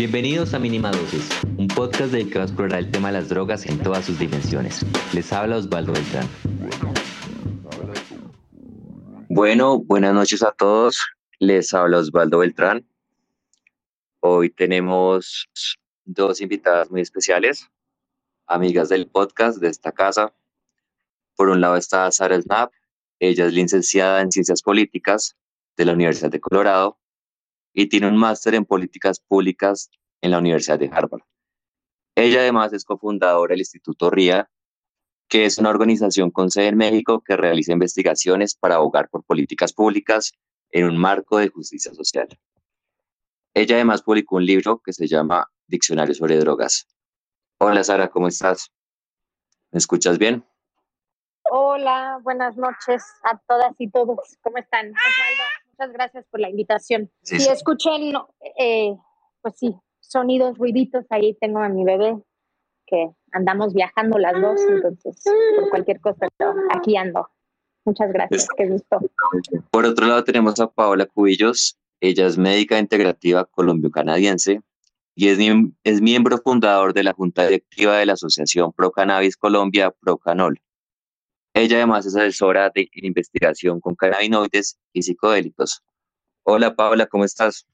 Bienvenidos a Mínima Dosis, un podcast dedicado a explorar el tema de las drogas en todas sus dimensiones. Les habla Osvaldo Beltrán. Bueno, buenas noches a todos. Les habla Osvaldo Beltrán. Hoy tenemos dos invitadas muy especiales, amigas del podcast de esta casa. Por un lado está Sara Snap, ella es licenciada en Ciencias Políticas de la Universidad de Colorado y tiene un máster en políticas públicas en la Universidad de Harvard. Ella además es cofundadora del Instituto RIA, que es una organización con sede en México que realiza investigaciones para abogar por políticas públicas en un marco de justicia social. Ella además publicó un libro que se llama Diccionario sobre Drogas. Hola Sara, ¿cómo estás? ¿Me escuchas bien? Hola, buenas noches a todas y todos. ¿Cómo están? Osvaldo, muchas gracias por la invitación. si escuchen, eh, pues sí, sonidos, ruiditos, ahí tengo a mi bebé que andamos viajando las dos, entonces por cualquier cosa, aquí ando. Muchas gracias, qué gusto. Por otro lado tenemos a Paola Cubillos, ella es médica integrativa colombio-canadiense y es, es miembro fundador de la Junta Directiva de la Asociación Pro Cannabis Colombia, ProCanol. Ella además es asesora de investigación con cannabinoides y psicodélicos. Hola Paola, ¿cómo estás?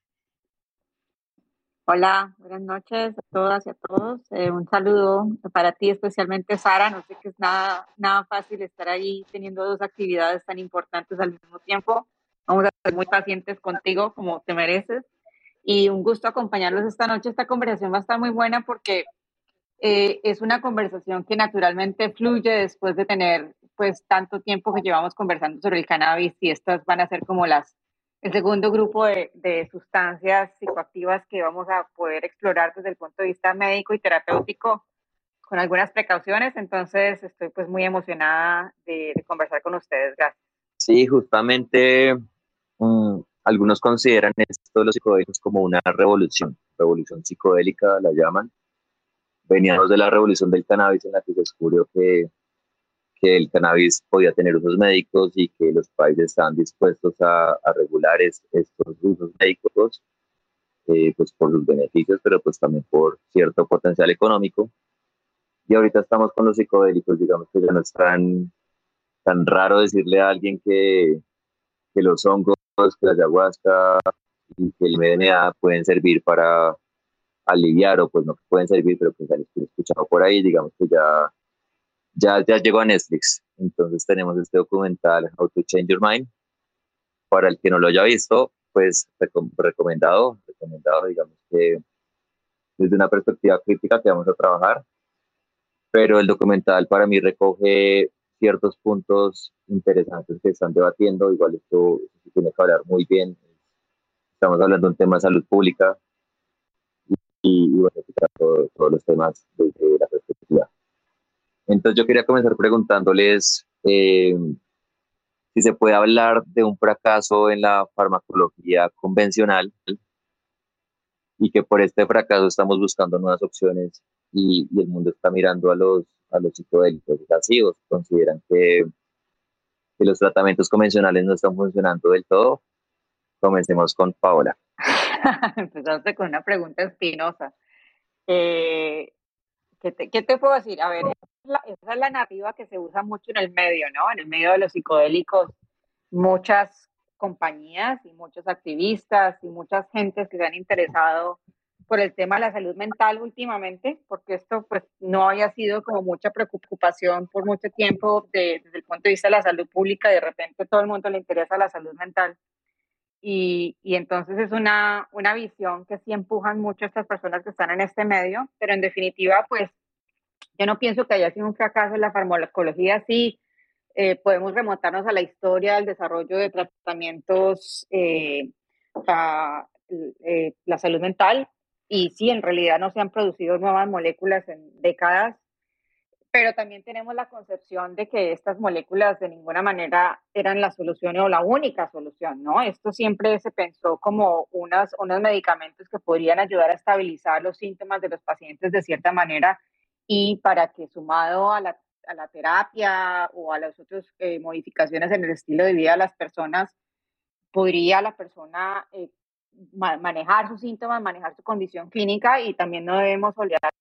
Hola, buenas noches a todas y a todos. Eh, un saludo para ti, especialmente Sara. No sé que es nada, nada fácil estar ahí teniendo dos actividades tan importantes al mismo tiempo. Vamos a ser muy pacientes contigo como te mereces. Y un gusto acompañarlos esta noche. Esta conversación va a estar muy buena porque eh, es una conversación que naturalmente fluye después de tener pues tanto tiempo que llevamos conversando sobre el cannabis y estas van a ser como las el segundo grupo de, sustancias psicoactivas que vamos a poder explorar desde el punto de vista médico y terapéutico con algunas precauciones. Entonces, estoy pues muy emocionada de, conversar con ustedes. Gracias. Sí, justamente mm, algunos consideran esto de los psicodélicos como una revolución, revolución psicodélica la llaman. Veníamos de la revolución del cannabis en la que se descubrió que que el cannabis podía tener usos médicos y que los países estaban dispuestos a, regular estos usos médicos, eh, pues por sus beneficios, pero pues también por cierto potencial económico. Y ahorita estamos con los psicodélicos, digamos que ya no es tan, tan raro decirle a alguien que, que los hongos, que la ayahuasca y que el MDMA pueden servir para aliviar o pues no pueden servir, pero pues han escuchado por ahí, digamos que ya ya, ya llegó a Netflix. Entonces tenemos este documental, How to Change Your Mind. Para el que no lo haya visto, pues recomendado, recomendado, digamos que desde una perspectiva crítica que vamos a trabajar. Pero el documental para mí recoge ciertos puntos interesantes que están debatiendo. Igual esto, se tiene que hablar muy bien. Estamos hablando de un tema de salud pública y, bueno, todos, todos los temas desde la perspectiva entonces yo quería comenzar preguntándoles eh, si se puede hablar de un fracaso en la farmacología convencional y que por este fracaso estamos buscando nuevas opciones y, el mundo está mirando a los, a los psicodélicos pasivos. Consideran que, que los tratamientos convencionales no están funcionando del todo. Comencemos con Paola. Empezaste con una pregunta espinosa. Eh, ¿qué, te, ¿Qué te puedo decir? A ver, esa es la narrativa que se usa mucho en el medio, ¿no? En el medio de los psicodélicos, muchas compañías y muchos activistas y muchas gentes que se han interesado por el tema de la salud mental últimamente, porque esto pues no había sido como mucha preocupación por mucho tiempo desde el punto de vista de la salud pública, de repente todo el mundo le interesa la salud mental. Y, y, entonces es una, una visión que sí empujan mucho estas personas que están en este medio, pero en definitiva pues yo no pienso que haya sido un fracaso en la farmacología, sí eh, podemos remontarnos a la historia del desarrollo de tratamientos eh, para eh, la salud mental y sí, en realidad no se han producido nuevas moléculas en décadas, pero también tenemos la concepción de que estas moléculas de ninguna manera eran la solución o la única solución, ¿no? Esto siempre se pensó como unas, unos medicamentos que podrían ayudar a estabilizar los síntomas de los pacientes de cierta manera y para que sumado a la, a la terapia o a las otras eh, modificaciones en el estilo de vida de las personas, podría la persona eh, manejar sus síntomas, manejar su condición clínica y también no debemos olvidarnos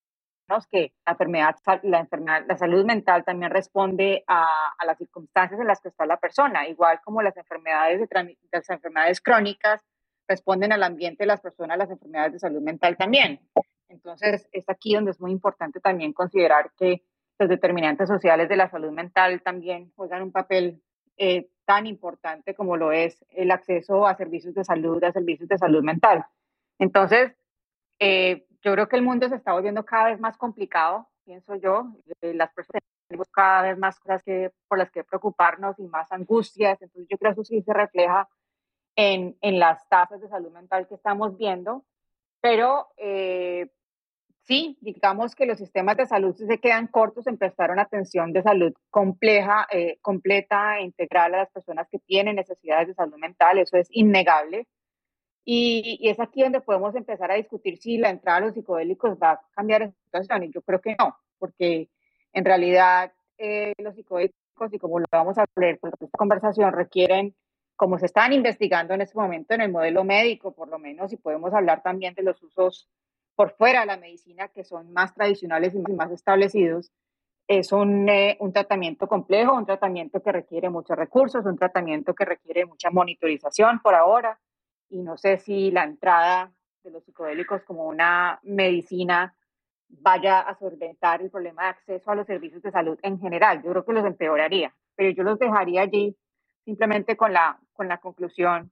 que la enfermedad, la enfermedad, la salud mental también responde a, a, las circunstancias en las que está la persona, igual como las enfermedades, de, las enfermedades crónicas responden al ambiente de las personas, las enfermedades de salud mental también. Entonces, es aquí donde es muy importante también considerar que los determinantes sociales de la salud mental también juegan un papel eh, tan importante como lo es el acceso a servicios de salud, a servicios de salud mental. Entonces, eh, yo creo que el mundo se está volviendo cada vez más complicado, pienso yo. Eh, las personas tenemos cada vez más cosas que, por las que preocuparnos y más angustias. Entonces, yo creo que eso sí se refleja en, en las tasas de salud mental que estamos viendo. Pero sí, digamos que los sistemas de salud se quedan cortos en prestar una atención de salud compleja, eh, completa e integral a las personas que tienen necesidades de salud mental, eso es innegable. Y, es aquí donde podemos empezar a discutir si la entrada de los psicodélicos va a cambiar esa situación, y yo creo que no, porque en realidad eh, los psicodélicos, y como lo vamos a ver por esta conversación, requieren como se están investigando en este momento en el modelo médico, por lo menos, y podemos hablar también de los usos por fuera de la medicina, que son más tradicionales y más establecidos, es un, eh, un, tratamiento complejo, un tratamiento que requiere muchos recursos, un tratamiento que requiere mucha monitorización por ahora. Y no sé si la entrada de los psicodélicos como una medicina vaya a solventar el problema de acceso a los servicios de salud en general. Yo creo que los empeoraría, pero yo los dejaría allí simplemente con la, con la conclusión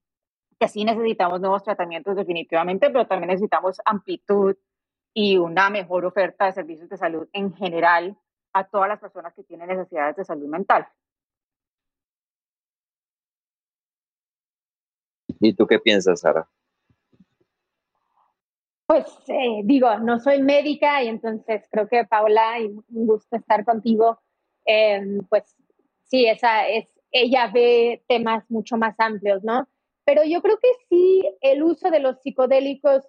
que sí necesitamos nuevos tratamientos definitivamente, pero también necesitamos amplitud y una mejor oferta de servicios de salud en general a todas las personas que tienen necesidades de salud mental. ¿Y tú qué piensas, Sara? Pues eh, digo, no soy médica y entonces creo que Paula, y un gusto estar contigo, em, pues sí, esa es, ella ve temas mucho más amplios, ¿no? Pero yo creo que sí, el uso de los psicodélicos,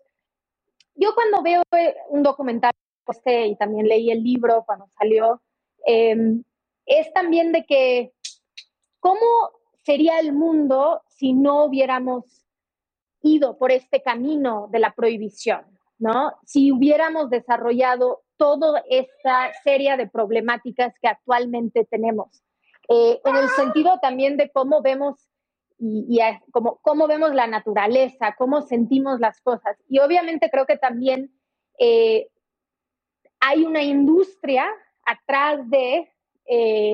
yo cuando veo eh, un documental este, y también leí el libro cuando salió, em, es también de que cómo sería el mundo si no hubiéramos ido por este camino de la prohibición, ¿no? Si hubiéramos desarrollado toda esta serie de problemáticas que actualmente tenemos. Eh, en el sentido también de cómo vemos y, como, cómo vemos la naturaleza, cómo sentimos las cosas. Y obviamente creo que también eh, hay una industria atrás de, eh,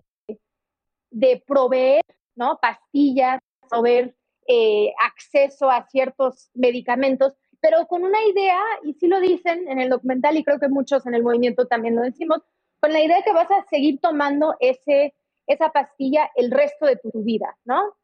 de proveer ¿no? pastillas, proveer eh, acceso a ciertos medicamentos, pero con una idea, y sí lo dicen en el documental y creo que muchos en el movimiento también lo decimos, con la idea de que vas a seguir tomando ese, esa pastilla el resto de tu vida, ¿no?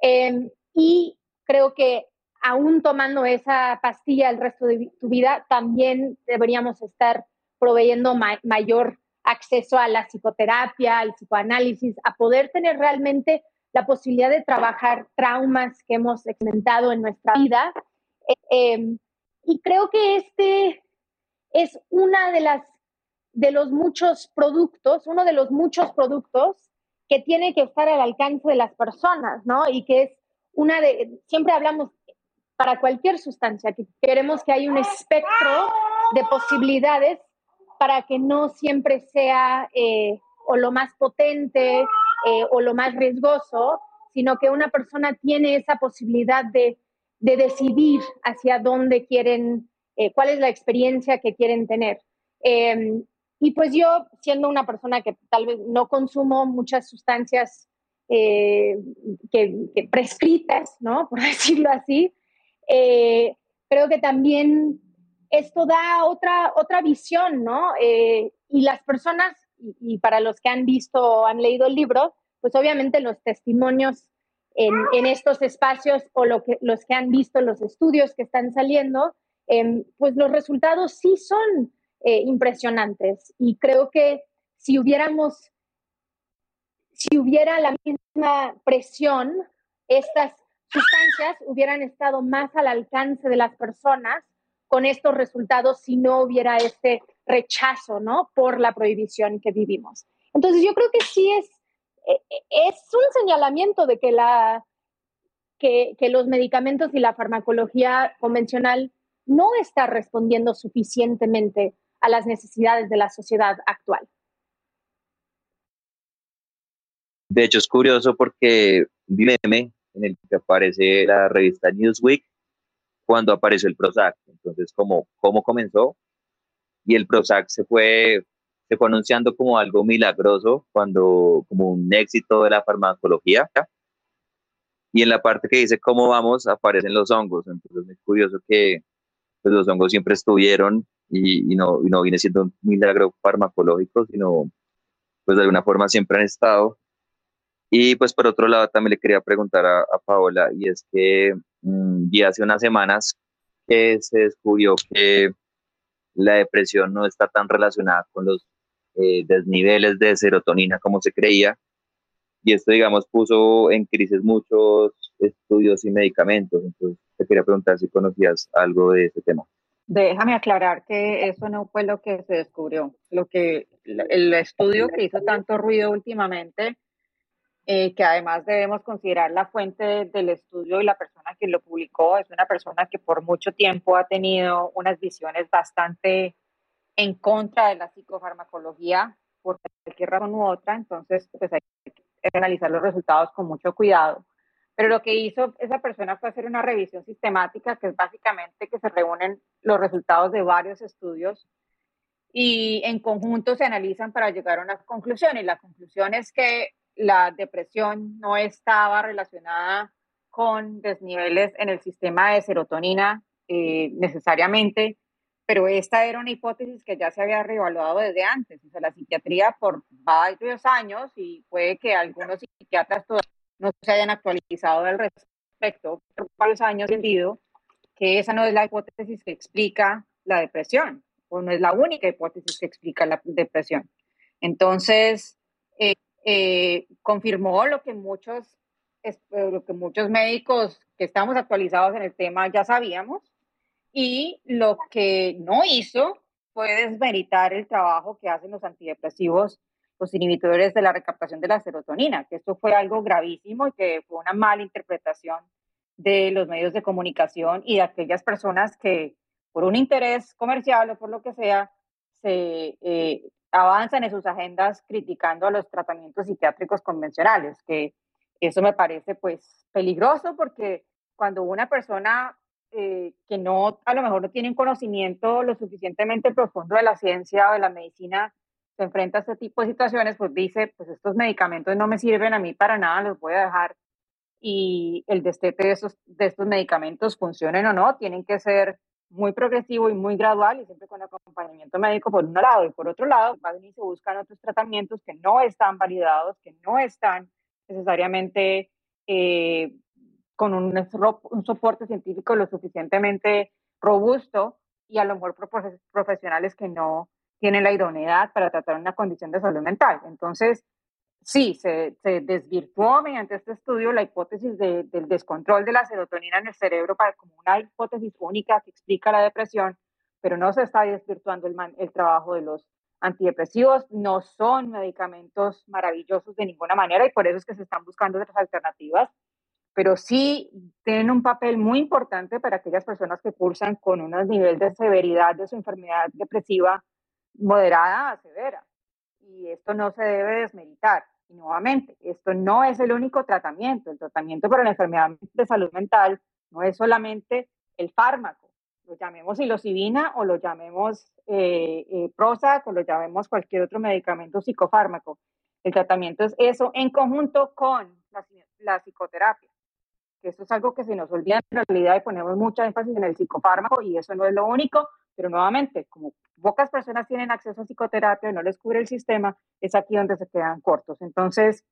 Em, y creo que aún tomando esa pastilla el resto de tu vida, también deberíamos estar proveyendo mayor acceso a la psicoterapia, al psicoanálisis, a poder tener realmente la posibilidad de trabajar traumas que hemos experimentado en nuestra vida. Em, y creo que este es una de las de los muchos productos, uno de los muchos productos que tiene que estar al alcance de las personas, ¿no? Y que es una de, siempre hablamos para cualquier sustancia, que queremos que haya un espectro de posibilidades para que no siempre sea eh, o lo más potente eh, o lo más riesgoso, sino que una persona tiene esa posibilidad de, de decidir hacia dónde quieren, eh, cuál es la experiencia que quieren tener. Em, y pues yo, siendo una persona que tal vez no consumo muchas sustancias eh, que, prescritas, ¿no? Por decirlo así, eh, creo que también esto da otra, otra visión, ¿no? Eh, y las personas, y, para los que han visto o han leído el libro, pues obviamente los testimonios en, en estos espacios o lo que, los que han visto los estudios que están saliendo, pues los resultados sí son eh, impresionantes. Y creo que si hubiéramos, si hubiera la misma presión, estas sustancias hubieran estado más al alcance de las personas con estos resultados si no hubiera este rechazo, ¿no? Por la prohibición que vivimos. Entonces yo creo que sí es, eh, es un señalamiento de que la, que, que los medicamentos y la farmacología convencional no está respondiendo suficientemente a las necesidades de la sociedad actual. De hecho, es curioso porque vi en el que aparece la revista Newsweek cuando apareció el Prozac. Entonces, como cómo comenzó? Y el Prozac se fue, se fue anunciando como algo milagroso, cuando, como un éxito de la farmacología. Y en la parte que dice cómo vamos, aparecen los hongos. Entonces, es curioso que pues, los hongos siempre estuvieron y, no, y no viene siendo un milagro farmacológico, sino pues de alguna forma siempre han estado y pues por otro lado también le quería preguntar a, Paola, y es que mm, ya hace unas semanas que se descubrió que la depresión no está tan relacionada con los eh, desniveles de serotonina como se creía, y esto, digamos, puso en crisis muchos estudios y medicamentos. Entonces, te quería preguntar si conocías algo de ese tema. Déjame aclarar que eso no fue lo que se descubrió. Lo que el estudio que hizo tanto ruido últimamente eh, que además debemos considerar la fuente del estudio y la persona que lo publicó es una persona que por mucho tiempo ha tenido unas visiones bastante en contra de la psicofarmacología por cualquier razón u otra, entonces pues hay que analizar los resultados con mucho cuidado. Pero lo que hizo esa persona fue hacer una revisión sistemática, que es básicamente que se reúnen los resultados de varios estudios y en conjunto se analizan para llegar a una conclusión. Y la conclusión es que la depresión no estaba relacionada con desniveles en el sistema de serotonina eh, necesariamente, pero esta era una hipótesis que ya se había reevaluado desde antes. O sea, la psiquiatría por varios años y puede que algunos psiquiatras todavía no se hayan actualizado al respecto, por varios años entendido que esa no es la hipótesis que explica la depresión, o no es la única hipótesis que explica la depresión. Entonces, eh, eh, confirmó lo que muchos eh, lo que muchos médicos que estamos actualizados en el tema ya sabíamos y lo que no hizo fue desmeritar el trabajo que hacen los antidepresivos, los inhibidores de la recaptación de la serotonina, que esto fue algo gravísimo y que fue una mala interpretación de los medios de comunicación y de aquellas personas que por un interés comercial o por lo que sea, se eh, avanzan en sus agendas criticando a los tratamientos psiquiátricos convencionales, que eso me parece pues peligroso porque cuando una persona eh, que no, a lo mejor no tiene un conocimiento lo suficientemente profundo de la ciencia o de la medicina, se enfrenta a este tipo de situaciones, pues dice, pues estos medicamentos no me sirven a mí para nada, los voy a dejar y el destete de, esos, de estos medicamentos funcionen o no, tienen que ser muy progresivo y muy gradual y siempre con acompañamiento médico por un lado y por otro lado, más bien se buscan otros tratamientos que no están validados, que no están necesariamente eh, con un, un, soporte científico lo suficientemente robusto y a lo mejor profesionales que no tienen la idoneidad para tratar una condición de salud mental. Entonces, sí, se, se, desvirtuó mediante este estudio la hipótesis del descontrol de la serotonina en el cerebro para, como una hipótesis única que explica la depresión, pero no se está desvirtuando el, el trabajo de los antidepresivos, no son medicamentos maravillosos de ninguna manera y por eso es que se están buscando otras alternativas, pero sí tienen un papel muy importante para aquellas personas que cursan con un nivel de severidad de su enfermedad depresiva moderada a severa. Y esto no se debe desmeditar. Y nuevamente, esto no es el único tratamiento. El tratamiento para la enfermedad de salud mental no es solamente el fármaco, lo llamemos psilocibina o lo llamemos eh, eh, Prozac o lo llamemos cualquier otro medicamento psicofármaco. El tratamiento es eso en conjunto con la, psicoterapia. Que esto es algo que se nos olvida en realidad y ponemos mucha énfasis en el psicofármaco y eso no es lo único, pero nuevamente, como pocas personas tienen acceso a psicoterapia, no les cubre el sistema, es aquí donde se quedan cortos. Entonces,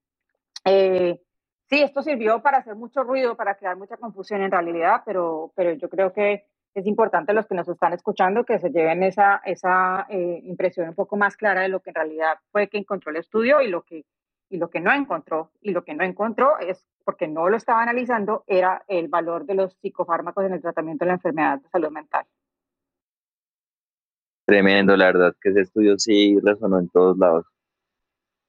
eh, sí, esto sirvió para hacer mucho ruido, para crear mucha confusión en realidad, pero, pero yo creo que es importante los que nos están escuchando que se lleven esa, esa eh, impresión un poco más clara de lo que en realidad fue que encontró el estudio y lo que, y lo que no encontró. Y lo que no encontró es porque no lo estaba analizando, era el valor de los psicofármacos en el tratamiento de la enfermedad de salud mental. Tremendo, la verdad que ese estudio sí resonó en todos lados.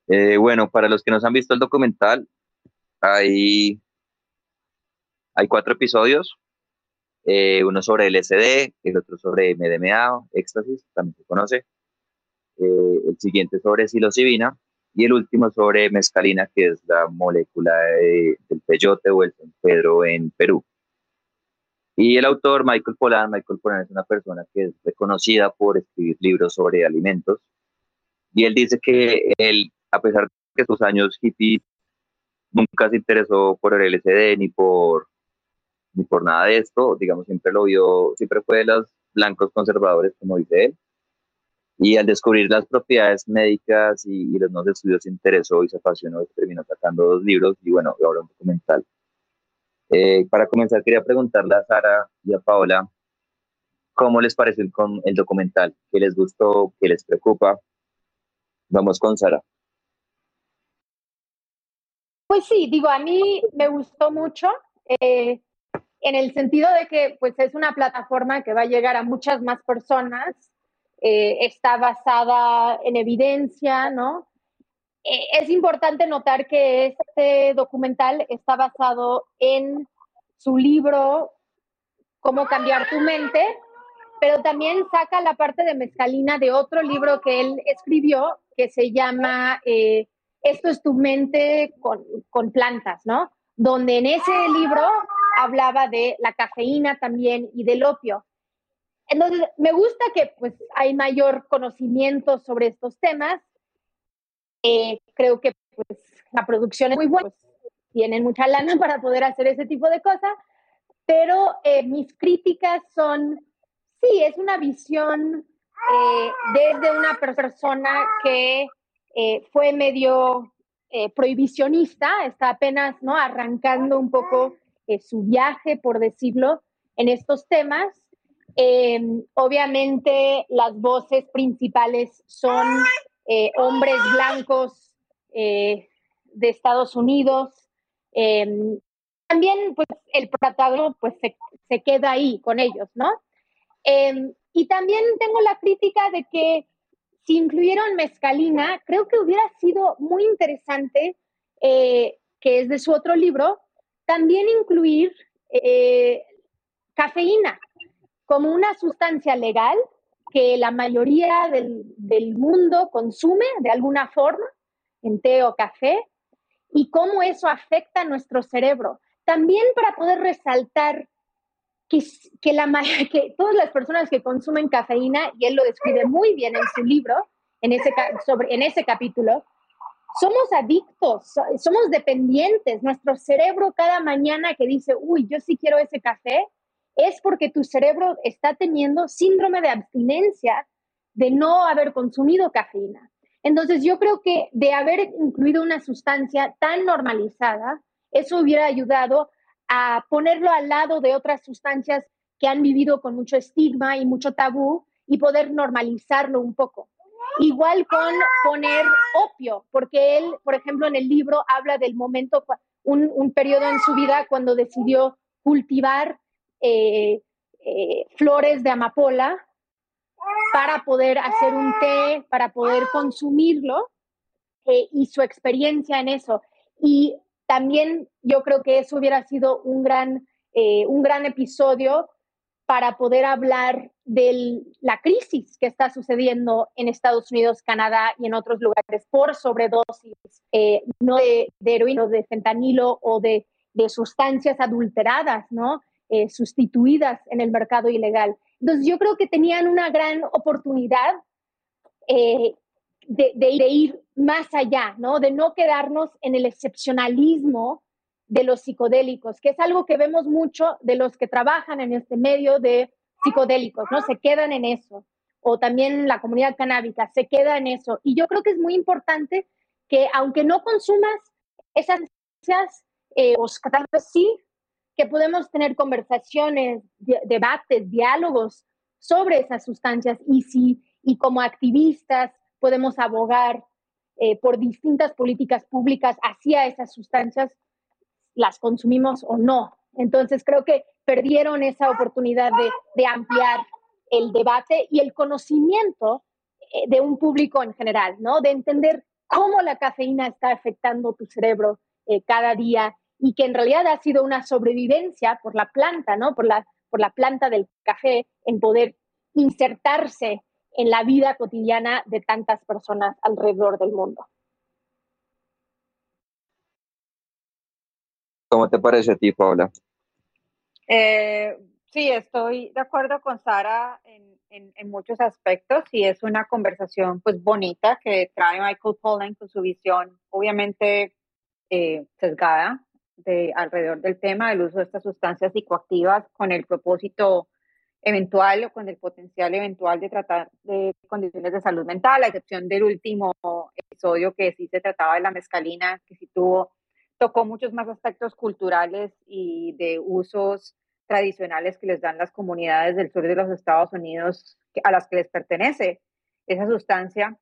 Eh, bueno, para los que nos han visto el documental, hay Hay cuatro episodios, eh, uno sobre LSD, el otro sobre MDMA, éxtasis, también se conoce, eh, el siguiente sobre psilocibina y el último sobre mescalina, que es la molécula del peyote o el San Pedro en Perú. Y el autor, Michael Pollan, Michael Pollan es una persona que es reconocida por escribir libros sobre alimentos. Y él dice que él, a pesar de que sus años hippies nunca se interesó por el LSD ni por, ni por nada de esto, digamos, siempre lo vio, siempre fue de los blancos conservadores, como dice él. Y al descubrir las propiedades médicas y, los nuevos estudios se interesó y se apasionó y terminó sacando dos libros y bueno, ahora un documental. Eh, para comenzar, quería preguntarle a Sara y a Paola cómo les pareció el, el documental, qué les gustó, qué les preocupa. Vamos con Sara. Pues sí, digo, a mí me gustó mucho eh, en el sentido de que pues es una plataforma que va a llegar a muchas más personas, eh, está basada en evidencia, ¿no? Eh, es importante notar que este documental está basado en su libro Cómo cambiar tu mente, pero también saca la parte de mezcalina de otro libro que él escribió que se llama eh, Esto es tu mente con, con plantas, ¿no? Donde en ese libro hablaba de la cafeína también y del opio. Entonces, me gusta que pues hay mayor conocimiento sobre estos temas eh, creo que pues, la producción es muy buena, pues, tienen mucha lana para poder hacer ese tipo de cosas, pero eh, mis críticas son, sí, es una visión eh, desde una persona que fue medio prohibicionista, está apenas ¿no? arrancando un poco su viaje, por decirlo, en estos temas. obviamente las voces principales son eh, hombres blancos eh, de Estados Unidos. Em, también, pues, el protagonista pues, se, queda ahí con ellos, ¿no? Em, y también tengo la crítica de que si incluyeron mezcalina, creo que hubiera sido muy interesante, eh, que es de su otro libro, también incluir cafeína como una sustancia legal que la mayoría del, mundo consume de alguna forma, en té o café, y cómo eso afecta a nuestro cerebro. También para poder resaltar que, que, la, que todas las personas que consumen cafeína, y él lo describe muy bien en su libro, en ese, sobre, en ese capítulo, somos adictos, somos dependientes. Nuestro cerebro cada mañana que dice, uy, yo sí quiero ese café, es porque tu cerebro está teniendo síndrome de abstinencia de no haber consumido cafeína. Entonces yo creo que de haber incluido una sustancia tan normalizada, eso hubiera ayudado a ponerlo al lado de otras sustancias que han vivido con mucho estigma y mucho tabú y poder normalizarlo un poco. Igual con poner opio, porque él, por ejemplo, en el libro habla del momento, un, un periodo en su vida cuando decidió cultivar eh, eh, flores de amapola para poder hacer un té, para poder consumirlo eh, y su experiencia en eso. Y también yo creo que eso hubiera sido un gran, un gran episodio para poder hablar de la crisis que está sucediendo en Estados Unidos, Canadá y en otros lugares por sobredosis, no de, de heroína, de fentanilo o de, de sustancias adulteradas, ¿no? Eh, sustituidas en el mercado ilegal. Entonces yo creo que tenían una gran oportunidad eh, de, ir más allá, ¿no? De no quedarnos en el excepcionalismo de los psicodélicos, que es algo que vemos mucho de los que trabajan en este medio de psicodélicos, ¿no? Se quedan en eso. O también la comunidad canábica se queda en eso. Y yo creo que es muy importante que aunque no consumas esas eh, o tal vez sí que podemos tener conversaciones, debates, diálogos sobre esas sustancias y si y como activistas podemos abogar eh, por distintas políticas públicas hacia esas sustancias, las consumimos o no. Entonces creo que perdieron esa oportunidad de, ampliar el debate y el conocimiento eh, de un público en general, ¿no? De entender cómo la cafeína está afectando tu cerebro eh, cada día y que en realidad ha sido una sobrevivencia por la planta, ¿no? Por la, por la planta del café en poder insertarse en la vida cotidiana de tantas personas alrededor del mundo. ¿Cómo te parece a ti, Paula? Eh, sí, estoy de acuerdo con Sara en, en, muchos aspectos y es una conversación pues bonita que trae Michael Pollan con su visión obviamente eh, sesgada de, alrededor del tema del uso de estas sustancias psicoactivas con el propósito eventual o con el potencial eventual de tratar de condiciones de salud mental, a excepción del último episodio que sí se trataba de la mescalina, que sí tuvo, tocó muchos más aspectos culturales y de usos tradicionales que les dan las comunidades del sur de los Estados Unidos a las que les pertenece esa sustancia.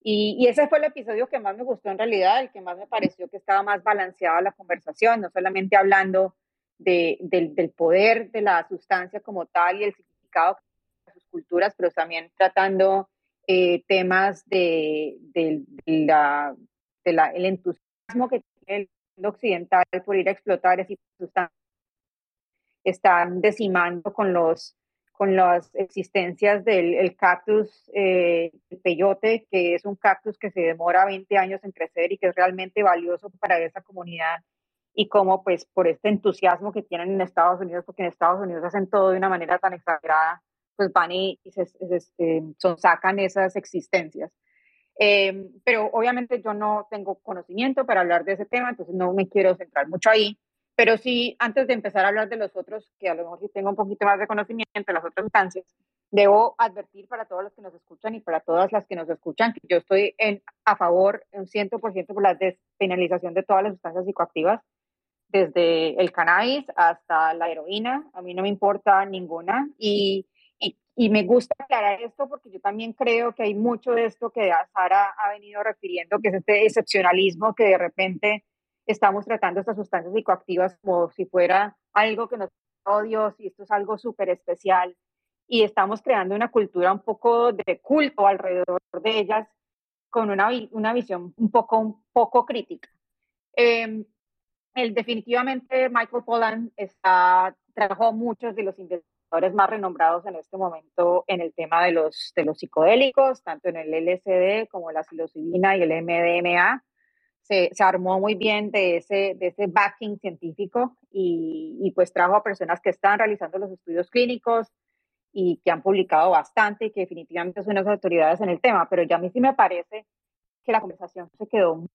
Y, ese fue el episodio que más me gustó en realidad, el que más me pareció que estaba más balanceada la conversación, no solamente hablando de, del, poder de la sustancia como tal y el significado de sus culturas, pero también tratando eh, temas de, de, el entusiasmo que tiene el mundo occidental por ir a explotar esas sustancias. Están decimando con los con las existencias del cactus eh, el peyote, que es un cactus que se demora 20 años en crecer y que es realmente valioso para esa comunidad y como pues por este entusiasmo que tienen en Estados Unidos, porque en Estados Unidos hacen todo de una manera tan exagerada, pues van y, se, este, son, sacan esas existencias. Em, pero obviamente yo no tengo conocimiento para hablar de ese tema, entonces no me quiero centrar mucho ahí. Pero sí, antes de empezar a hablar de los otros, que a lo mejor sí tengo un poquito más de conocimiento de las otras instancias, debo advertir para todos los que nos escuchan y para todas las que nos escuchan que yo estoy en, a favor, un 100% por la despenalización de todas las sustancias psicoactivas, desde el cannabis hasta la heroína, a mí no me importa ninguna. Y, y, y, me gusta aclarar esto porque yo también creo que hay mucho de esto que Sara ha venido refiriendo, que es este excepcionalismo que de repente estamos tratando estas sustancias psicoactivas como si fuera algo que nos odio, y esto es algo súper especial. Y estamos creando una cultura un poco de culto alrededor de ellas con una, una visión un poco, un poco crítica. Eh, el, definitivamente Michael Pollan está, trabajó muchos de los investigadores más renombrados en este momento en el tema de los, de los psicodélicos, tanto en el LSD como la psilocibina y el MDMA se, armó muy bien de ese, de ese backing científico y, pues trajo a personas que están realizando los estudios clínicos y que han publicado bastante y que definitivamente son unas autoridades en el tema, pero ya a mí sí me parece que la conversación se quedó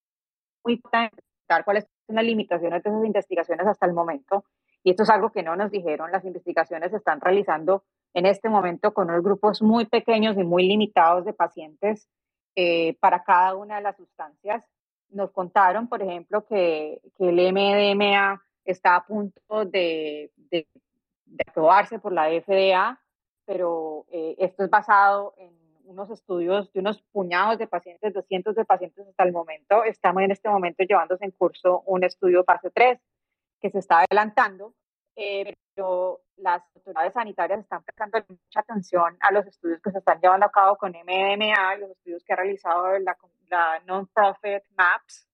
muy tal cuáles son las limitaciones de esas investigaciones hasta el momento. Y esto es algo que no nos dijeron, las investigaciones se están realizando en este momento con unos grupos muy pequeños y muy limitados de pacientes eh, para cada una de las sustancias nos contaron, por ejemplo, que, que el MDMA está a punto de, de, aprobarse por la FDA, pero eh, esto es basado en unos estudios de unos puñados de pacientes, de cientos de pacientes hasta el momento. Estamos en este momento llevándose en curso un estudio fase 3 que se está adelantando, eh, pero las autoridades sanitarias están prestando mucha atención a los estudios que se están llevando a cabo con MDMA, los estudios que ha realizado la, la non-profit MAPS,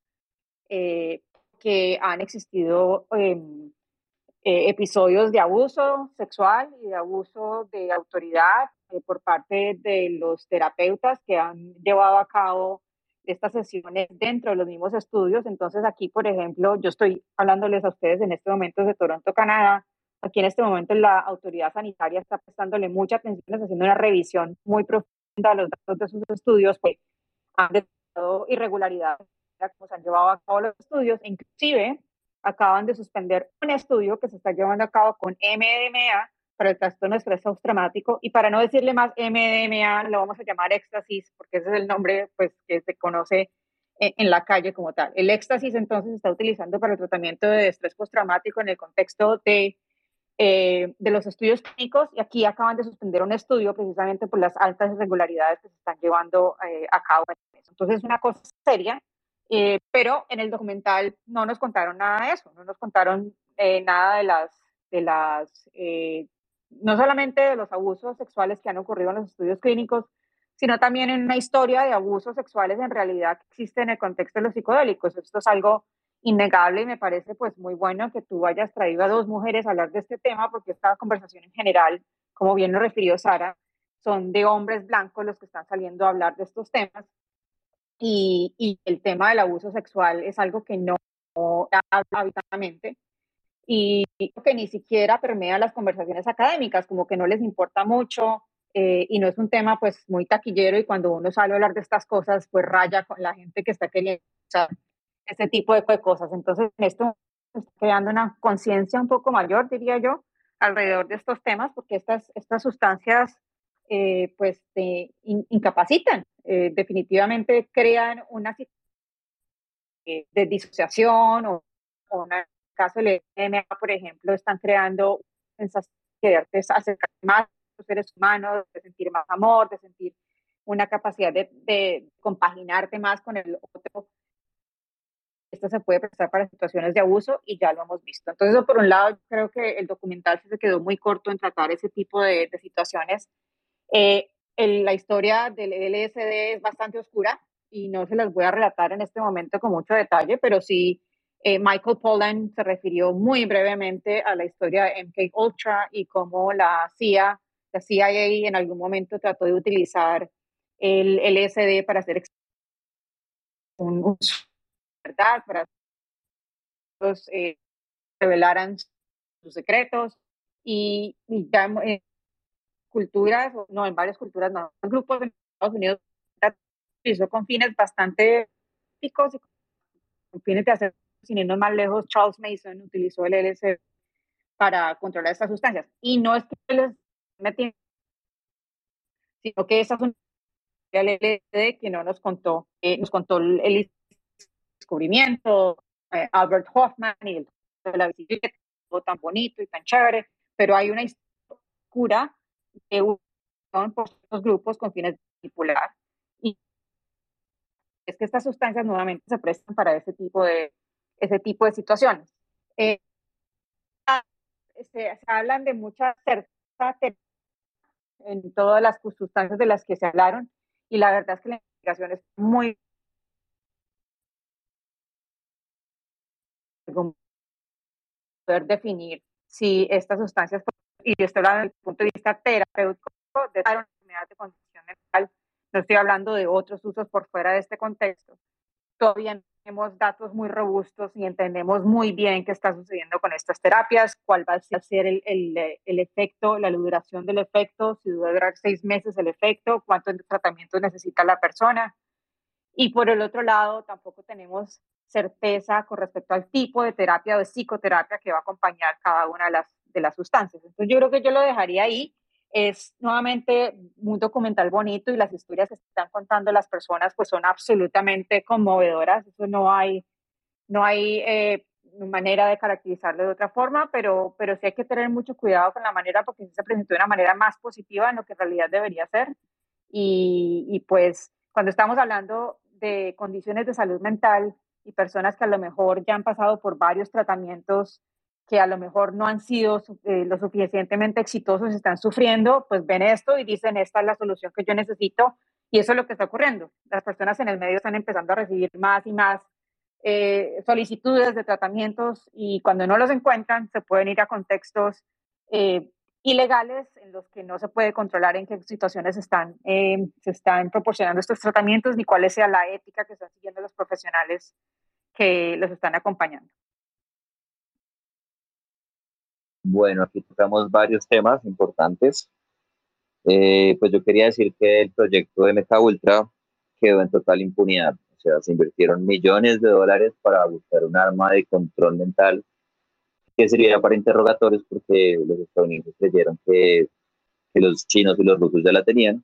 eh, que han existido eh, episodios de abuso sexual y de abuso de autoridad eh, por parte de los terapeutas que han llevado a cabo estas sesiones dentro de los mismos estudios. Entonces aquí, por ejemplo, yo estoy hablándoles a ustedes en este momento de Toronto, Canadá. Aquí en este momento la autoridad sanitaria está prestándole mucha atención, está haciendo una revisión muy profunda a los datos de sus estudios, pues han irregularidades como se han llevado a cabo los estudios, inclusive acaban de suspender un estudio que se está llevando a cabo con MDMA para el trastorno de estrés postraumático y para no decirle más MDMA lo vamos a llamar éxtasis porque ese es el nombre pues que se conoce en, la calle como tal. El éxtasis entonces se está utilizando para el tratamiento de estrés postraumático en el contexto de, eh, de los estudios clínicos y aquí acaban de suspender un estudio precisamente por las altas irregularidades que se están llevando eh, a cabo entonces es una cosa seria, eh, pero en el documental no nos contaron nada de eso, no nos contaron eh, nada de las, de las eh, no solamente de los abusos sexuales que han ocurrido en los estudios clínicos, sino también en una historia de abusos sexuales en realidad que existe en el contexto de los psicodélicos. Esto es algo innegable y me parece pues muy bueno que tú hayas traído a dos mujeres a hablar de este tema porque esta conversación en general, como bien lo refirió Sara, son de hombres blancos los que están saliendo a hablar de estos temas. Y, y el tema del abuso sexual es algo que no habla habitualmente. Y que ni siquiera permea las conversaciones académicas, como que no les importa mucho eh, y no es un tema pues muy taquillero y cuando uno sale a hablar de estas cosas pues raya con la gente que está queriendo escuchar ese tipo de cosas. Entonces esto está creando una conciencia un poco mayor, diría yo, alrededor de estos temas porque estas, estas sustancias eh, pues te incapacitan, eh, definitivamente crean una situación de disociación o, o en el caso del EMA, por ejemplo, están creando sensación de acercar más seres humanos, de sentir más amor, de sentir una capacidad de, compaginarte más con el otro. Esto se puede prestar para situaciones de abuso y ya lo hemos visto. Entonces, por un lado, creo que el documental se quedó muy corto en tratar ese tipo de, situaciones. Eh, la historia del LSD es bastante oscura y no se las voy a relatar en este momento con mucho detalle, pero sí eh, Michael Pollan se refirió muy brevemente a la historia de MK Ultra y cómo la CIA la CIA en algún momento trató de utilizar el LSD para hacer un, para que los eh, revelaran sus secretos y, ya en culturas, no, en varias culturas, no, grupos en Estados Unidos hizo con fines bastante y con fines de hacer, sin irnos más lejos, Charles Mason utilizó el LSD para controlar estas sustancias. Y no es que les sino que esa es una LSD que no nos contó, eh, nos contó el, descubrimiento, eh, Albert Hoffman y el de la bicicleta, todo tan bonito y tan chévere, pero hay una historia oscura que son por estos grupos con fines de manipular y es que estas sustancias nuevamente se prestan para ese tipo de, ese tipo de situaciones. Eh, se, se, hablan de mucha certeza en todas las sustancias de las que se hablaron y la verdad es que la investigación es muy poder definir si estas sustancias, y estoy hablando desde el punto de vista terapéutico, de una enfermedad de condición mental, no estoy hablando de otros usos por fuera de este contexto, todavía tenemos datos muy robustos y entendemos muy bien qué está sucediendo con estas terapias, cuál va a ser el, el, el efecto, la duración del efecto, si debe durar seis meses el efecto, cuánto tratamiento necesita la persona. Y por el otro lado, tampoco tenemos certeza con respecto al tipo de terapia o de psicoterapia que va a acompañar cada una de las, de las sustancias. Entonces yo creo que yo lo dejaría ahí es nuevamente un documental bonito y las historias que están contando las personas pues son absolutamente conmovedoras. Eso no hay, no hay eh, manera de caracterizarlo de otra forma, pero, pero sí hay que tener mucho cuidado con la manera porque se presentó de una manera más positiva en lo que en realidad debería ser. Y, y pues cuando estamos hablando de condiciones de salud mental y personas que a lo mejor ya han pasado por varios tratamientos que a lo mejor no han sido eh, lo suficientemente exitosos, están sufriendo, pues ven esto y dicen, esta es la solución que yo necesito. Y eso es lo que está ocurriendo. Las personas en el medio están empezando a recibir más y más eh, solicitudes de tratamientos y cuando no los encuentran, se pueden ir a contextos eh, ilegales en los que no se puede controlar en qué situaciones están, se están proporcionando estos tratamientos ni cuál sea la ética que están siguiendo los profesionales que los están acompañando. Bueno, aquí tocamos varios temas importantes. Eh, pues yo quería decir que el proyecto de Meta Ultra quedó en total impunidad. O sea, se invirtieron millones de dólares para buscar un arma de control mental que serviría para interrogatorios porque los estadounidenses creyeron que, que los chinos y los rusos ya la tenían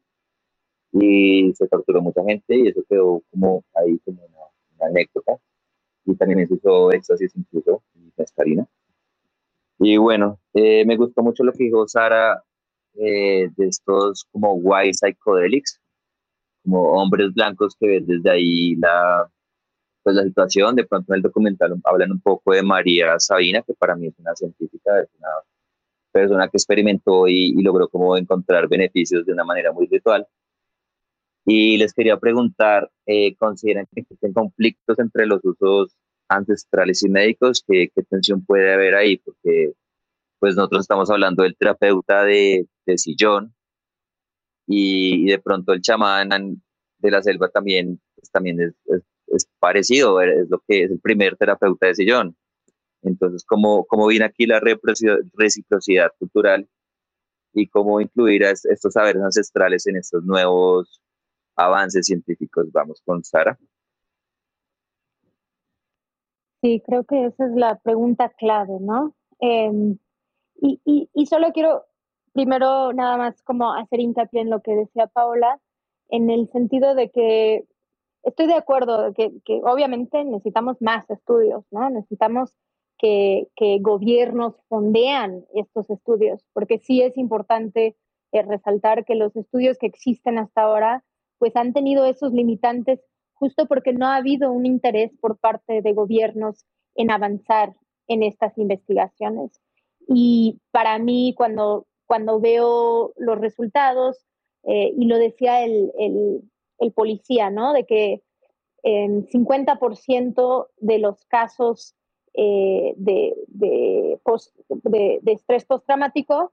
y se torturó mucha gente y eso quedó como ahí como una, anécdota y también se usó éxtasis incluso y mescalina. Y bueno, eh, me gustó mucho lo que dijo Sara eh, de estos como white psychedelics, como hombres blancos que ven desde ahí la, pues la situación. De pronto en el documental hablan un poco de María Sabina, que para mí es una científica, es una persona que experimentó y, logró como encontrar beneficios de una manera muy ritual. Y les quería preguntar, eh, ¿consideran que existen conflictos entre los usos ancestrales y médicos, ¿qué, qué tensión puede haber ahí? Porque pues nosotros estamos hablando del terapeuta de, de sillón y, de pronto el chamán de la selva también, pues, también es, es, parecido, es lo que es el primer terapeuta de sillón. Entonces, ¿cómo, cómo viene aquí la reciprocidad cultural y cómo incluir a estos saberes ancestrales en estos nuevos avances científicos? Vamos con Sara. Sí, creo que esa es la pregunta clave, ¿no? Em, y, y, y, solo quiero primero nada más como hacer hincapié en lo que decía Paola, en el sentido de que estoy de acuerdo, que, que obviamente necesitamos más estudios, ¿no? Necesitamos que, que, gobiernos fondean estos estudios, porque sí es importante eh, resaltar que los estudios que existen hasta ahora, pues han tenido esos limitantes justo porque no ha habido un interés por parte de gobiernos en avanzar en estas investigaciones. Y para mí, cuando, cuando veo los resultados, eh, y lo decía el, el, el, policía, ¿no? De que en 50% de los casos eh, de, de, post, de, de, estrés postraumático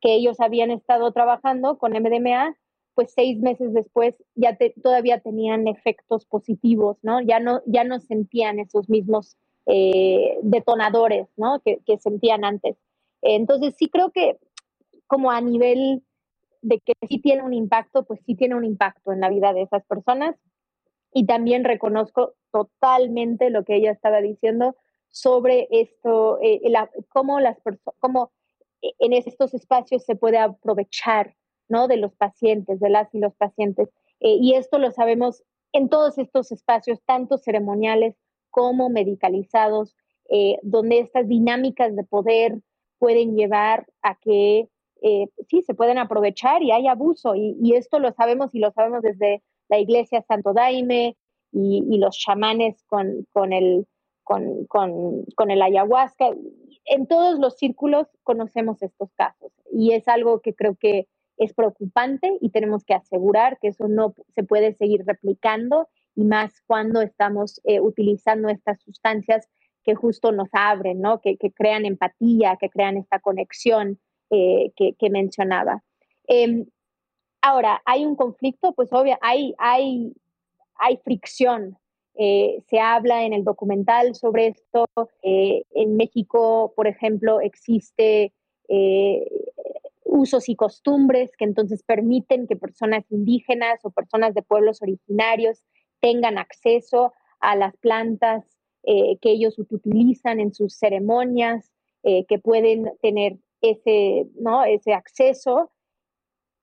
que ellos habían estado trabajando con MDMA, pues seis meses después ya te, todavía tenían efectos positivos, ¿no? Ya no, ya no sentían esos mismos eh, detonadores, ¿no? Que, que, sentían antes. Entonces sí creo que como a nivel de que sí tiene un impacto, pues sí tiene un impacto en la vida de esas personas. Y también reconozco totalmente lo que ella estaba diciendo sobre esto, eh, la, cómo las personas, cómo en estos espacios se puede aprovechar ¿no? De los pacientes, de las y los pacientes. Eh, y esto lo sabemos en todos estos espacios, tanto ceremoniales como medicalizados, eh, donde estas dinámicas de poder pueden llevar a que eh, sí se pueden aprovechar y hay abuso. Y, y, esto lo sabemos y lo sabemos desde la iglesia Santo Daime y, y los chamanes con, con, el, con, con, con el ayahuasca. En todos los círculos conocemos estos casos y es algo que creo que es preocupante y tenemos que asegurar que eso no se puede seguir replicando y más cuando estamos eh, utilizando estas sustancias que justo nos abren, ¿no? que, que crean empatía, que crean esta conexión eh, que, mencionaba. Eh, ahora, ¿hay un conflicto? Pues obvio, hay, hay, hay fricción. Eh, se habla en el documental sobre esto. Eh, en México, por ejemplo, existe usos y costumbres que entonces permiten que personas indígenas o personas de pueblos originarios tengan acceso a las plantas que ellos utilizan en sus ceremonias, que pueden tener ese, ¿no? ese acceso.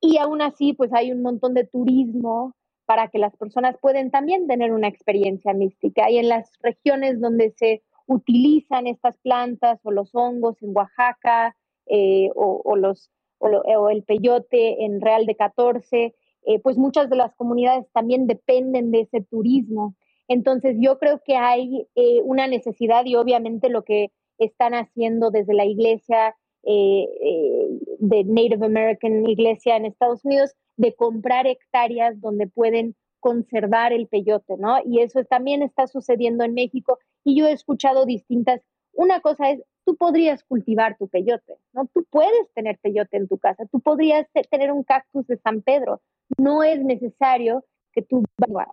Y aún así, pues hay un montón de turismo para que las personas puedan también tener una experiencia mística. Y en las regiones donde se utilizan estas plantas o los hongos en Oaxaca eh, o, o, los o, el peyote en Real de 14, eh, pues muchas de las comunidades también dependen de ese turismo. Entonces yo creo que hay eh, una necesidad y obviamente lo que están haciendo desde la iglesia eh, eh, de Native American Iglesia en Estados Unidos de comprar hectáreas donde pueden conservar el peyote, ¿no? Y eso también está sucediendo en México y yo he escuchado distintas, una cosa es tú podrías cultivar tu peyote, ¿no? Tú puedes tener peyote en tu casa, tú podrías tener un cactus de San Pedro. No es necesario que tú,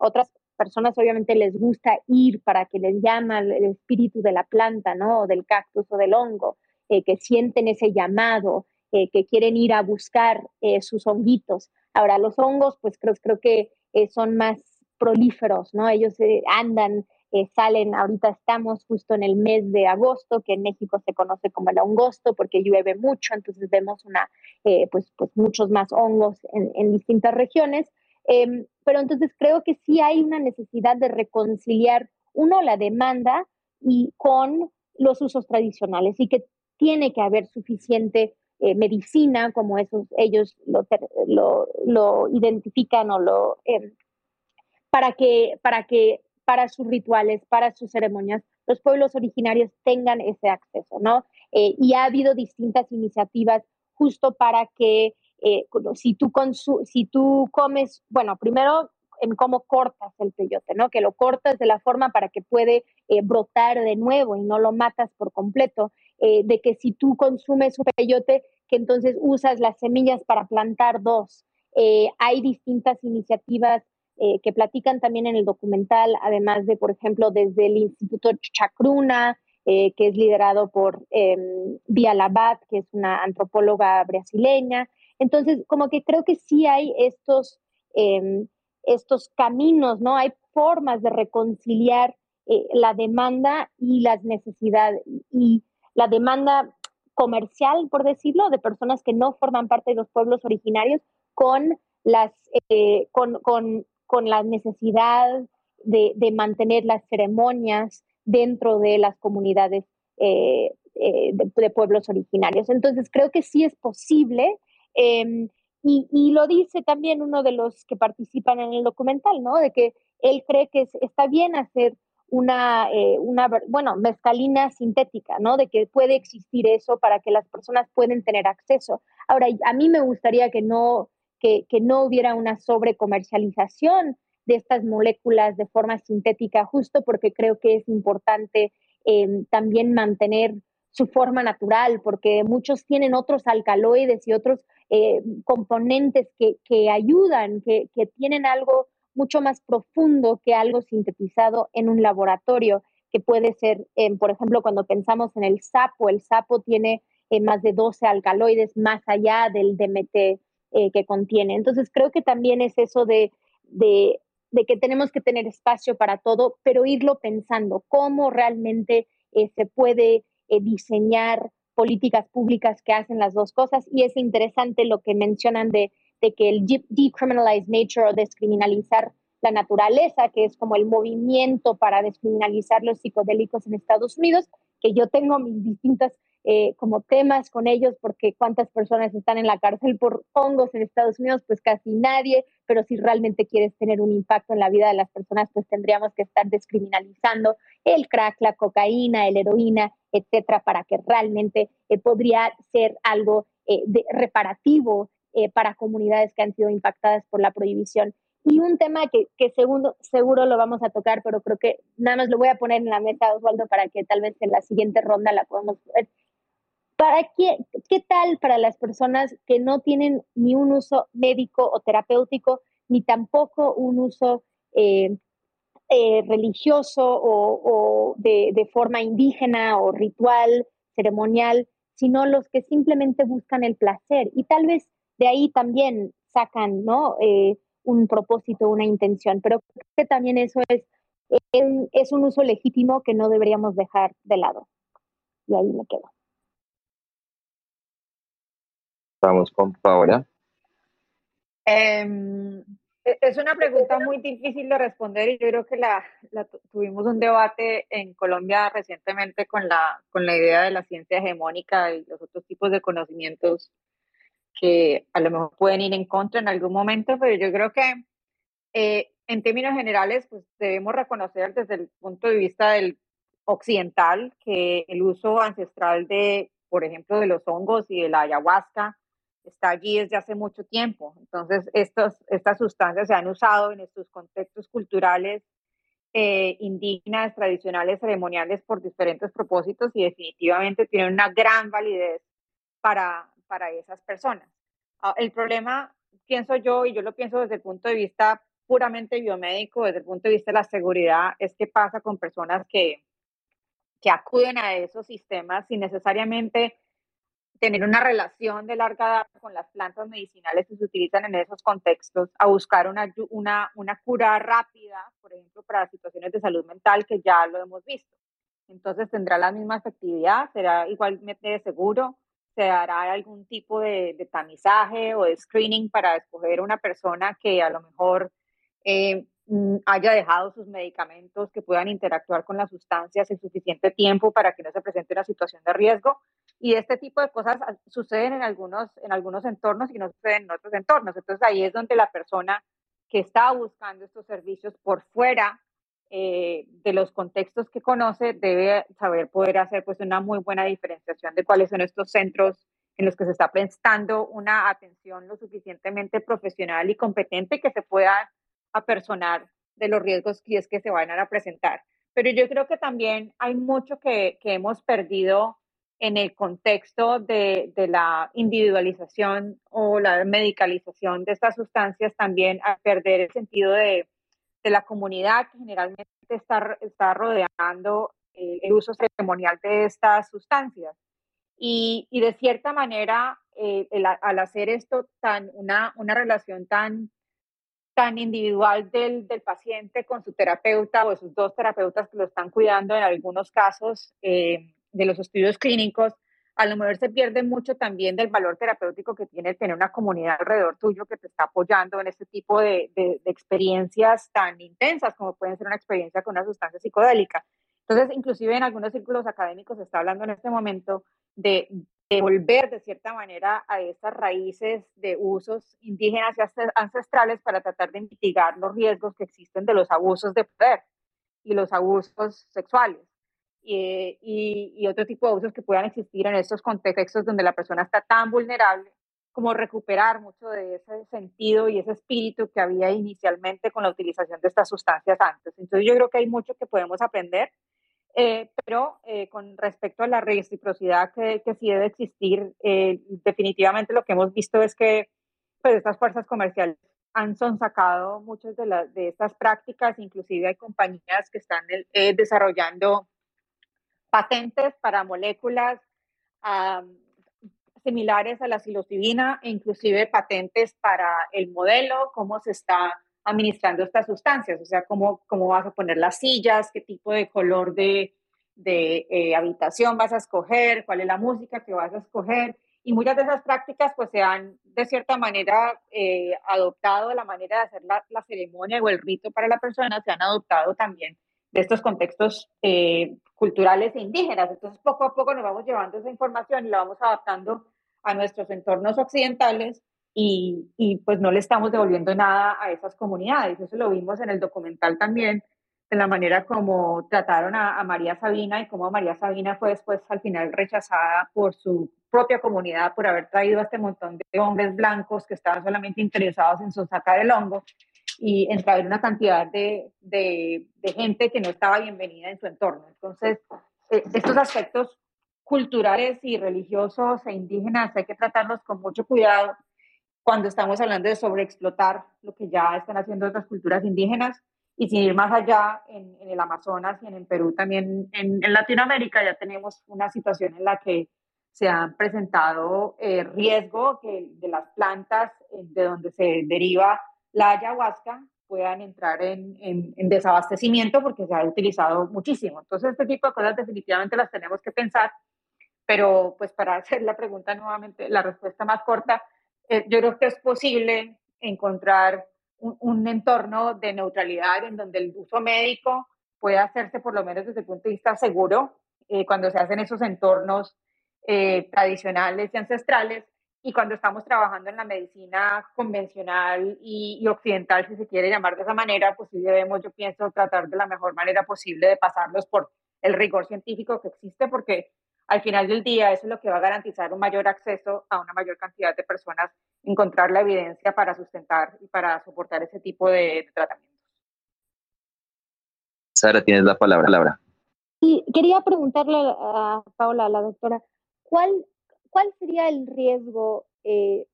otras personas obviamente les gusta ir para que les llama el espíritu de la planta, ¿no? Del cactus o del hongo, eh, que sienten ese llamado, eh, que quieren ir a buscar eh, sus honguitos. Ahora, los hongos, pues creo, que son más prolíferos, ¿no? Ellos andan salen, ahorita estamos justo en el mes de agosto, que en México se conoce como el hongosto porque llueve mucho, entonces vemos una, pues, pues muchos más hongos en, distintas regiones. Eh, pero entonces creo que sí hay una necesidad de reconciliar, uno, la demanda y con los usos tradicionales y que tiene que haber suficiente eh, medicina, como esos, ellos lo, lo, identifican o lo... Eh, para que, para que para sus rituales, para sus ceremonias, los pueblos originarios tengan ese acceso, ¿no? Eh, y ha habido distintas iniciativas justo para que eh, si, tú si tú comes, bueno, primero en cómo cortas el peyote, ¿no? Que lo cortas de la forma para que puede brotar de nuevo y no lo matas por completo. Eh, de que si tú consumes un peyote, que entonces usas las semillas para plantar dos. Eh, hay distintas iniciativas que platican también en el documental, además de, por ejemplo, desde el Instituto Chacruna, que es liderado por em, Via Labat, que es una antropóloga brasileña. Entonces, como que creo que sí hay estos em, estos caminos, ¿no? Hay formas de reconciliar eh, la demanda y las necesidades y la demanda comercial, por decirlo, de personas que no forman parte de los pueblos originarios con las eh, con, con, con, la necesidad de, de, mantener las ceremonias dentro de las comunidades eh, de, pueblos originarios. Entonces creo que sí es posible. Em, y, lo dice también uno de los que participan en el documental, ¿no? De que él cree que está bien hacer una, eh, una, bueno, mezcalina sintética, ¿no? De que puede existir eso para que las personas puedan tener acceso. Ahora, a mí me gustaría que no, que, que no hubiera una sobrecomercialización de estas moléculas de forma sintética, justo porque creo que es importante eh, también mantener su forma natural, porque muchos tienen otros alcaloides y otros eh, componentes que, que ayudan, que, que, tienen algo mucho más profundo que algo sintetizado en un laboratorio, que puede ser, eh, por ejemplo, cuando pensamos en el sapo, el sapo tiene eh, más de 12 alcaloides más allá del DMT que contiene. Entonces, creo que también es eso de, de, de, que tenemos que tener espacio para todo, pero irlo pensando, cómo realmente se puede diseñar políticas públicas que hacen las dos cosas y es interesante lo que mencionan de, de que el decriminalized nature o descriminalizar la naturaleza, que es como el movimiento para descriminalizar los psicodélicos en Estados Unidos, que yo tengo mis distintas eh, como temas con ellos, porque cuántas personas están en la cárcel por hongos en Estados Unidos, pues casi nadie, pero si realmente quieres tener un impacto en la vida de las personas, pues tendríamos que estar descriminalizando el crack, la cocaína, la heroína, etcétera, para que realmente eh, podría ser algo eh, de, reparativo para comunidades que han sido impactadas por la prohibición. Y un tema que, que segundo, seguro lo vamos a tocar, pero creo que nada más lo voy a poner en la mesa, Osvaldo, para que tal vez en la siguiente ronda la podamos ver ¿Para qué, qué tal para las personas que no tienen ni un uso médico o terapéutico, ni tampoco un uso eh, eh, religioso o, de, de, forma indígena o ritual, ceremonial, sino los que simplemente buscan el placer y tal vez de ahí también sacan ¿no? Eh, un propósito, una intención, pero creo que también eso es, es un uso legítimo que no deberíamos dejar de lado. Y ahí me quedo. Vamos con Paola. Em, e-, es una pregunta muy difícil de responder y yo creo que la, tuvimos un debate en Colombia recientemente con la, con la idea de la ciencia hegemónica y los otros tipos de conocimientos que a lo mejor pueden ir en contra en algún momento, pero yo creo que eh, en términos generales pues debemos reconocer desde el punto de vista del occidental que el uso ancestral de, por ejemplo, de los hongos y de la ayahuasca está allí desde hace mucho tiempo. Entonces, estos, estas sustancias se han usado en estos contextos culturales eh, indígenas, tradicionales, ceremoniales por diferentes propósitos y definitivamente tienen una gran validez para, para esas personas. Ah, el problema, pienso yo, y yo lo pienso desde el punto de vista puramente biomédico, desde el punto de vista de la seguridad, es que pasa con personas que, que acuden a esos sistemas sin necesariamente tener una relación de larga data con las plantas medicinales que se utilizan en esos contextos, a buscar una, una, una cura rápida, por ejemplo, para situaciones de salud mental que ya lo hemos visto. Entonces tendrá la misma efectividad, será igualmente seguro, se hará algún tipo de, de, tamizaje o de screening para escoger una persona que a lo mejor eh, mm, haya dejado sus medicamentos que puedan interactuar con las sustancias en suficiente tiempo para que no se presente una situación de riesgo y este tipo de cosas suceden en algunos, en algunos entornos y no suceden en otros entornos. Entonces ahí es donde la persona que está buscando estos servicios por fuera eh, de los contextos que conoce debe saber poder hacer pues una muy buena diferenciación de cuáles son estos centros en los que se está prestando una atención lo suficientemente profesional y competente que se pueda personar de los riesgos que es que se van a presentar. Pero yo creo que también hay mucho que, que hemos perdido en el contexto de, de, la individualización o la medicalización de estas sustancias, también a perder el sentido de, de la comunidad que generalmente está, está rodeando eh, el uso ceremonial de estas sustancias. Y, de cierta manera, eh, al hacer esto, tan, una, una relación tan tan individual del, del, paciente con su terapeuta o sus dos terapeutas que lo están cuidando en algunos casos eh, de los estudios clínicos, a lo mejor se pierde mucho también del valor terapéutico que tiene tener una comunidad alrededor tuyo que te está apoyando en este tipo de, de, de experiencias tan intensas como pueden ser una experiencia con una sustancia psicodélica. Entonces, inclusive en algunos círculos académicos se está hablando en este momento de, volver de cierta manera a esas raíces de usos indígenas y ancestrales para tratar de mitigar los riesgos que existen de los abusos de poder y los abusos sexuales y, y, otro tipo de abusos que puedan existir en estos contextos donde la persona está tan vulnerable como recuperar mucho de ese sentido y ese espíritu que había inicialmente con la utilización de estas sustancias antes. Entonces yo creo que hay mucho que podemos aprender eh, pero eh, con respecto a la reciprocidad que, que sí debe existir, eh, definitivamente lo que hemos visto es que pues, estas fuerzas comerciales han sacado muchas de, las, de estas prácticas, inclusive hay compañías que están desarrollando patentes para moléculas similares a la psilocibina inclusive patentes para el modelo, cómo se está administrando estas sustancias, o sea, cómo, cómo vas a poner las sillas, qué tipo de color de, de eh, habitación vas a escoger, cuál es la música que vas a escoger. Y muchas de esas prácticas pues se han de cierta manera eh, adoptado la manera de hacer la, la, ceremonia o el rito para la persona, se han adoptado también de estos contextos eh, culturales e indígenas. Entonces poco a poco nos vamos llevando esa información y la vamos adaptando a nuestros entornos occidentales y, y, pues no le estamos devolviendo nada a esas comunidades. Eso lo vimos en el documental también, de la manera como trataron a, a, María Sabina y cómo María Sabina fue después al final rechazada por su propia comunidad por haber traído a este montón de hombres blancos que estaban solamente interesados en sacar el hongo y en traer una cantidad de, de, de gente que no estaba bienvenida en su entorno. Entonces, eh, estos aspectos culturales y religiosos e indígenas hay que tratarlos con mucho cuidado cuando estamos hablando de sobreexplotar lo que ya están haciendo otras culturas indígenas y sin ir más allá, en, en el Amazonas y en, Perú también, en, en, Latinoamérica ya tenemos una situación en la que se han presentado eh, riesgo que de las plantas eh, de donde se deriva la ayahuasca puedan entrar en, en, en, desabastecimiento porque se ha utilizado muchísimo. Entonces, este tipo de cosas definitivamente las tenemos que pensar, pero pues para hacer la pregunta nuevamente, la respuesta más corta, eh, yo creo que es posible encontrar un, un, entorno de neutralidad en donde el uso médico puede hacerse por lo menos desde el punto de vista seguro eh, cuando se hacen esos entornos eh, tradicionales y ancestrales y cuando estamos trabajando en la medicina convencional y, y, occidental, si se quiere llamar de esa manera, pues sí debemos, yo pienso, tratar de la mejor manera posible de pasarlos por el rigor científico que existe, porque al final del día eso es lo que va a garantizar un mayor acceso a una mayor cantidad de personas, encontrar la evidencia para sustentar y para soportar ese tipo de, de tratamientos. Sara, tienes la palabra, Laura. Sí, quería preguntarle a Paula, a la doctora, ¿cuál, cuál sería el riesgo eh,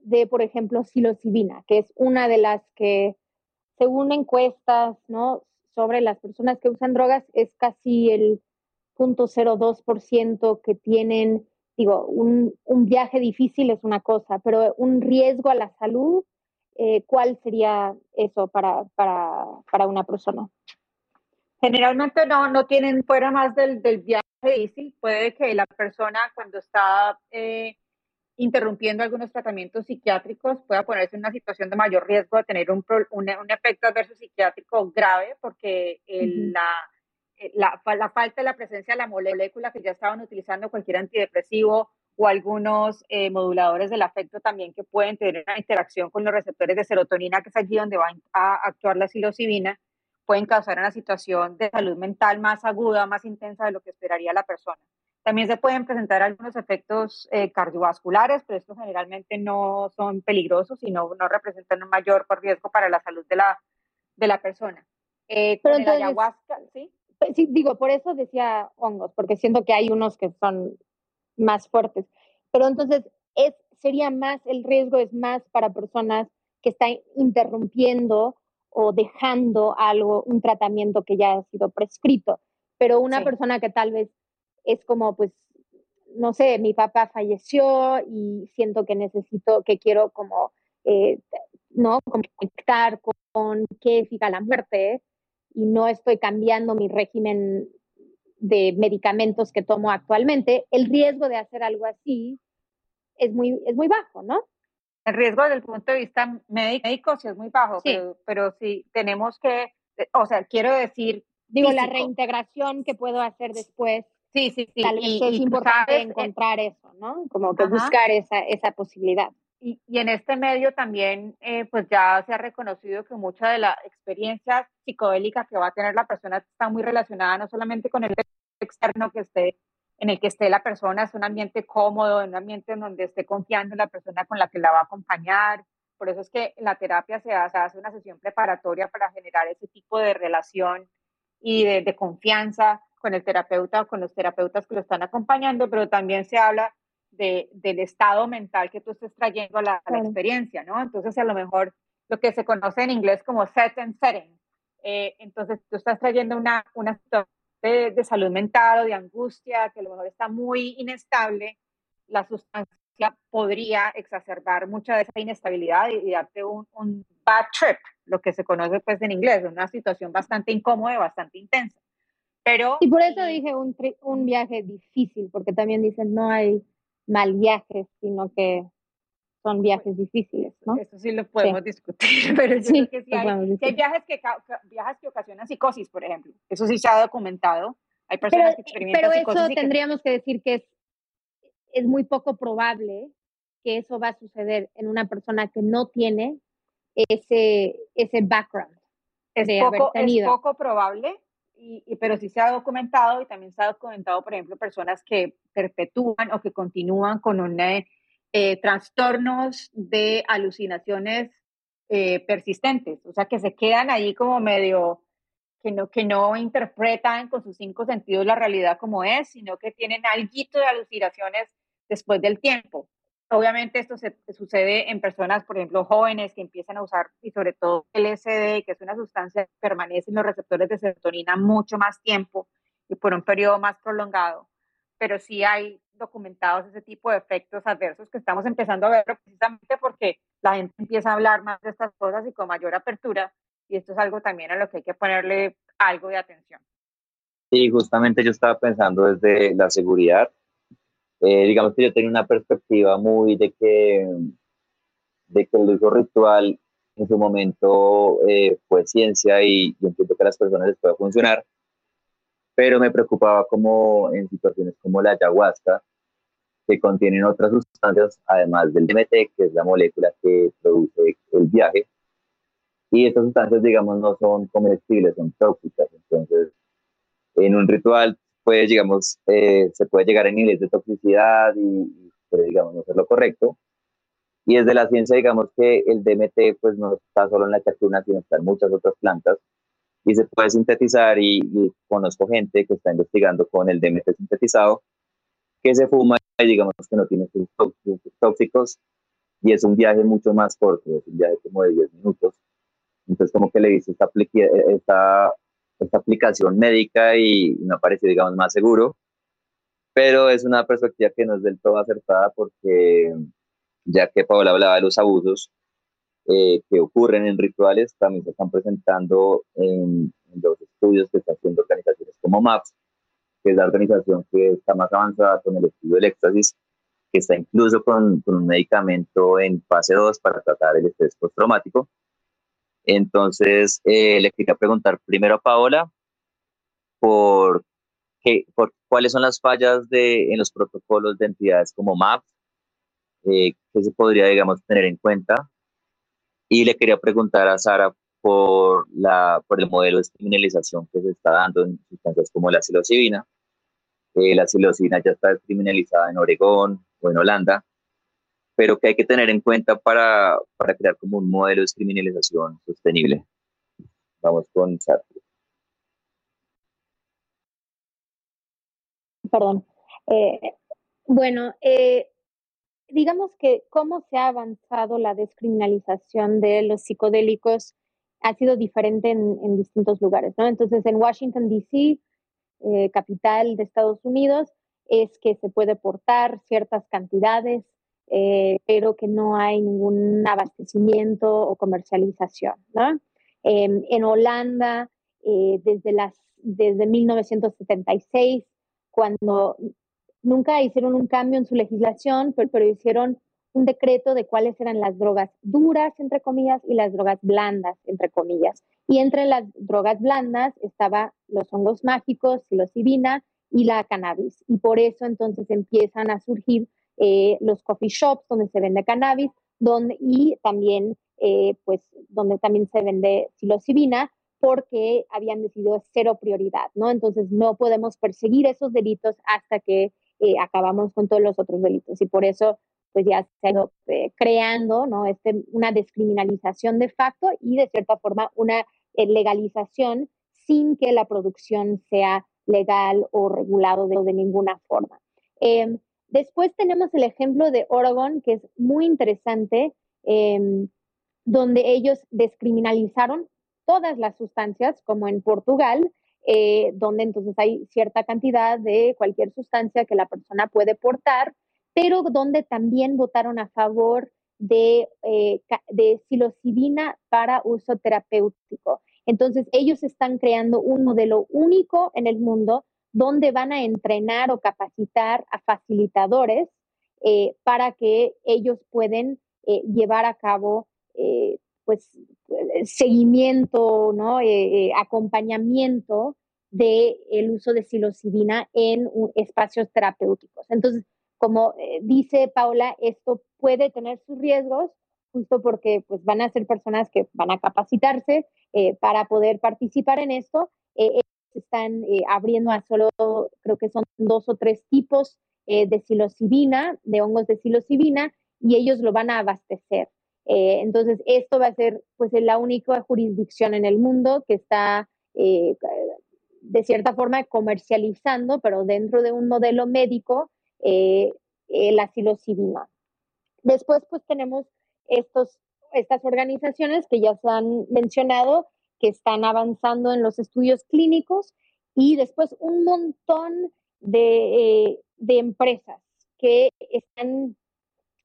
de, por ejemplo, psilocibina, que es una de las que, según encuestas, ¿no? sobre las personas que usan drogas, es casi el 0.02% que tienen, digo, un, un, viaje difícil es una cosa, pero un riesgo a la salud, eh, ¿cuál sería eso para, para, para, una persona? Generalmente no, no tienen fuera más del, del viaje difícil. Puede que la persona cuando está eh, interrumpiendo algunos tratamientos psiquiátricos pueda ponerse en una situación de mayor riesgo de tener un, un, un efecto adverso psiquiátrico grave porque el, uh -huh. la eh, la, la, falta de la presencia de la molécula que ya estaban utilizando cualquier antidepresivo o algunos eh, moduladores del afecto también que pueden tener una interacción con los receptores de serotonina, que es allí donde va a actuar la psilocibina, pueden causar una situación de salud mental más aguda, más intensa de lo que esperaría la persona. También se pueden presentar algunos efectos eh, cardiovasculares, pero estos generalmente no son peligrosos y no, no representan un mayor riesgo para la salud de la, de la persona. Eh, Pero entonces, ayahuasca, ¿sí? Pues, sí, digo, por eso decía hongos, porque siento que hay unos que son más fuertes. Pero entonces, es, sería más, el riesgo es más para personas que están interrumpiendo o dejando algo, un tratamiento que ya ha sido prescrito. Pero una persona que tal vez es como, pues, no sé, mi papá falleció y siento que necesito, que quiero como, eh, ¿no? Conectar con, qué significa la muerte y no estoy cambiando mi régimen de medicamentos que tomo actualmente, el riesgo de hacer algo así es muy, es muy bajo, ¿no? El riesgo desde el punto de vista médico sí es muy bajo, Pero, pero sí tenemos que, o sea, quiero decir... Digo, la reintegración que puedo hacer después Sí, sí, sí. Tal vez es importante eh, encontrar eso, ¿no? Como que buscar esa, esa posibilidad. Y, y, en este medio también, eh, pues ya se ha reconocido que mucha de la experiencia psicodélica que va a tener la persona está muy relacionada no solamente con el externo que esté, en el que esté la persona, es un ambiente cómodo, un ambiente en donde esté confiando en la persona con la que la va a acompañar. Por eso es que la terapia se hace, hace una sesión preparatoria para generar ese tipo de relación y de, de confianza con el terapeuta o con los terapeutas que lo están acompañando, pero también se habla de, del estado mental que tú estés trayendo a la, experiencia, ¿no? Entonces, a lo mejor lo que se conoce en inglés como set and setting. Eh, entonces, tú estás trayendo una, una situación de, salud mental o de angustia que a lo mejor está muy inestable, la sustancia podría exacerbar mucha de esa inestabilidad y, darte un, un, bad trip, lo que se conoce pues en inglés, una situación bastante incómoda y bastante intensa. Pero, y por eso dije un, un viaje difícil, porque también dicen no hay mal viajes, sino que son viajes difíciles, ¿no? Eso sí lo podemos discutir, pero yo creo que sí hay, viajes que, viajes que ocasionan psicosis, por ejemplo. Eso sí se ha documentado. Hay personas que experimentan pero eso tendríamos que decir que es, es muy poco probable que eso va a suceder en una persona que no tiene ese, ese background. Es, poco, es poco probable, y, pero sí se ha documentado y también se ha documentado, por ejemplo, personas que perpetúan o que continúan con un, eh, trastornos de alucinaciones eh, persistentes, o sea, que se quedan ahí como medio, que no, que no interpretan con sus cinco sentidos la realidad como es, sino que tienen algo de alucinaciones después del tiempo. Obviamente esto se, sucede en personas, por ejemplo, jóvenes que empiezan a usar, y sobre todo LSD, que es una sustancia que permanece en los receptores de serotonina mucho más tiempo y por un periodo más prolongado. Pero sí hay documentados ese tipo de efectos adversos que estamos empezando a ver precisamente porque la gente empieza a hablar más de estas cosas y con mayor apertura. Y esto es algo también a lo que hay que ponerle algo de atención. Sí, justamente yo estaba pensando desde la seguridad eh, digamos que yo tengo una perspectiva muy de que, de que el uso ritual en su momento eh, fue ciencia y yo entiendo que a las personas les puede funcionar, pero me preocupaba como en situaciones como la ayahuasca, que contienen otras sustancias, además del DMT, que es la molécula que produce el viaje, y estas sustancias, digamos, no son comestibles, son tóxicas, entonces en un ritual pues, digamos, eh, se puede llegar a niveles de toxicidad y, pues, digamos, no ser lo correcto. Y desde la ciencia, digamos que el DMT, pues, no está solo en la chacruna, sino está en muchas otras plantas y se puede sintetizar y, conozco gente que está investigando con el DMT sintetizado que se fuma y digamos que no tiene tóxicos y es un viaje mucho más corto, es un viaje como de 10 minutos. Entonces como que le hice esta, esta esta aplicación médica y me parece, digamos, más seguro. Pero es una perspectiva que no es del todo acertada porque, ya que Paola hablaba de los abusos eh, que ocurren en rituales, también se están presentando en, los estudios que están haciendo organizaciones como MAPS, que es la organización que está más avanzada con el estudio del éxtasis, que está incluso con, con un medicamento en fase 2 para tratar el estrés postraumático entonces, eh, le quería preguntar primero a Paola por, qué, por cuáles son las fallas de, en los protocolos de entidades como MAP, eh, que se podría, digamos, tener en cuenta. Y le quería preguntar a Sara por, la, por el modelo de criminalización que se está dando en sustancias como la psilocibina. Eh, la psilocibina ya está criminalizada en Oregón o en Holanda pero que hay que tener en cuenta para, para crear como un modelo de criminalización sostenible. Vamos con Sartre. Perdón. Eh, bueno, eh, digamos que cómo se ha avanzado la descriminalización de los psicodélicos ha sido diferente en, distintos lugares, ¿no? Entonces, en Washington, D.C., eh, capital de Estados Unidos, es que se puede portar ciertas cantidades, eh, pero que no hay ningún abastecimiento o comercialización, ¿no? Em, en Holanda, eh, desde, las, desde 1976, cuando nunca hicieron un cambio en su legislación, pero, hicieron un decreto de cuáles eran las drogas duras, entre comillas, y las drogas blandas, entre comillas. Y entre las drogas blandas estaba los hongos mágicos, psilocibina y la cannabis. Y por eso entonces empiezan a surgir eh, los coffee shops donde se vende cannabis y también, eh, pues, donde también se vende psilocibina porque habían decidido cero prioridad, ¿no? Entonces no podemos perseguir esos delitos hasta que eh, acabamos con todos los otros delitos. Y por eso, pues ya se ha ido eh, creando ¿no? este, una descriminalización de facto y de cierta forma una eh, legalización sin que la producción sea legal o regulado de, ninguna forma. Em, después tenemos el ejemplo de Oregon, que es muy interesante, em, donde ellos descriminalizaron todas las sustancias, como en Portugal, eh, donde entonces hay cierta cantidad de cualquier sustancia que la persona puede portar, pero donde también votaron a favor de, eh, de psilocibina para uso terapéutico. Entonces, ellos están creando un modelo único en el mundo donde van a entrenar o capacitar a facilitadores eh, para que ellos pueden llevar a cabo pues seguimiento, ¿no? Eh, eh, acompañamiento del el uso de psilocibina en espacios terapéuticos. Entonces, como eh, dice Paula, esto puede tener sus riesgos, justo porque pues, van a ser personas que van a capacitarse para poder participar en esto. están abriendo a solo, creo que son dos o tres tipos de psilocibina, de hongos de psilocibina, y ellos lo van a abastecer. Eh, entonces, esto va a ser pues la única jurisdicción en el mundo que está eh, de cierta forma comercializando, pero dentro de un modelo médico, eh, la psilocibina. Después, pues tenemos estos, estas organizaciones que ya se han mencionado, que están avanzando en los estudios clínicos y después un montón de, de empresas que están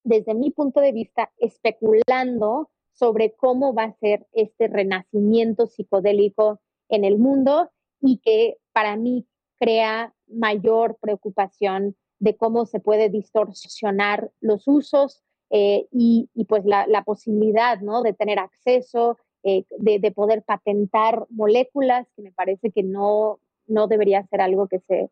desde mi punto de vista, especulando sobre cómo va a ser este renacimiento psicodélico en el mundo y que para mí crea mayor preocupación de cómo se puede distorsionar los usos eh, y, pues la, posibilidad ¿no? de tener acceso, eh, de, poder patentar moléculas, que me parece que no, no debería ser algo que se,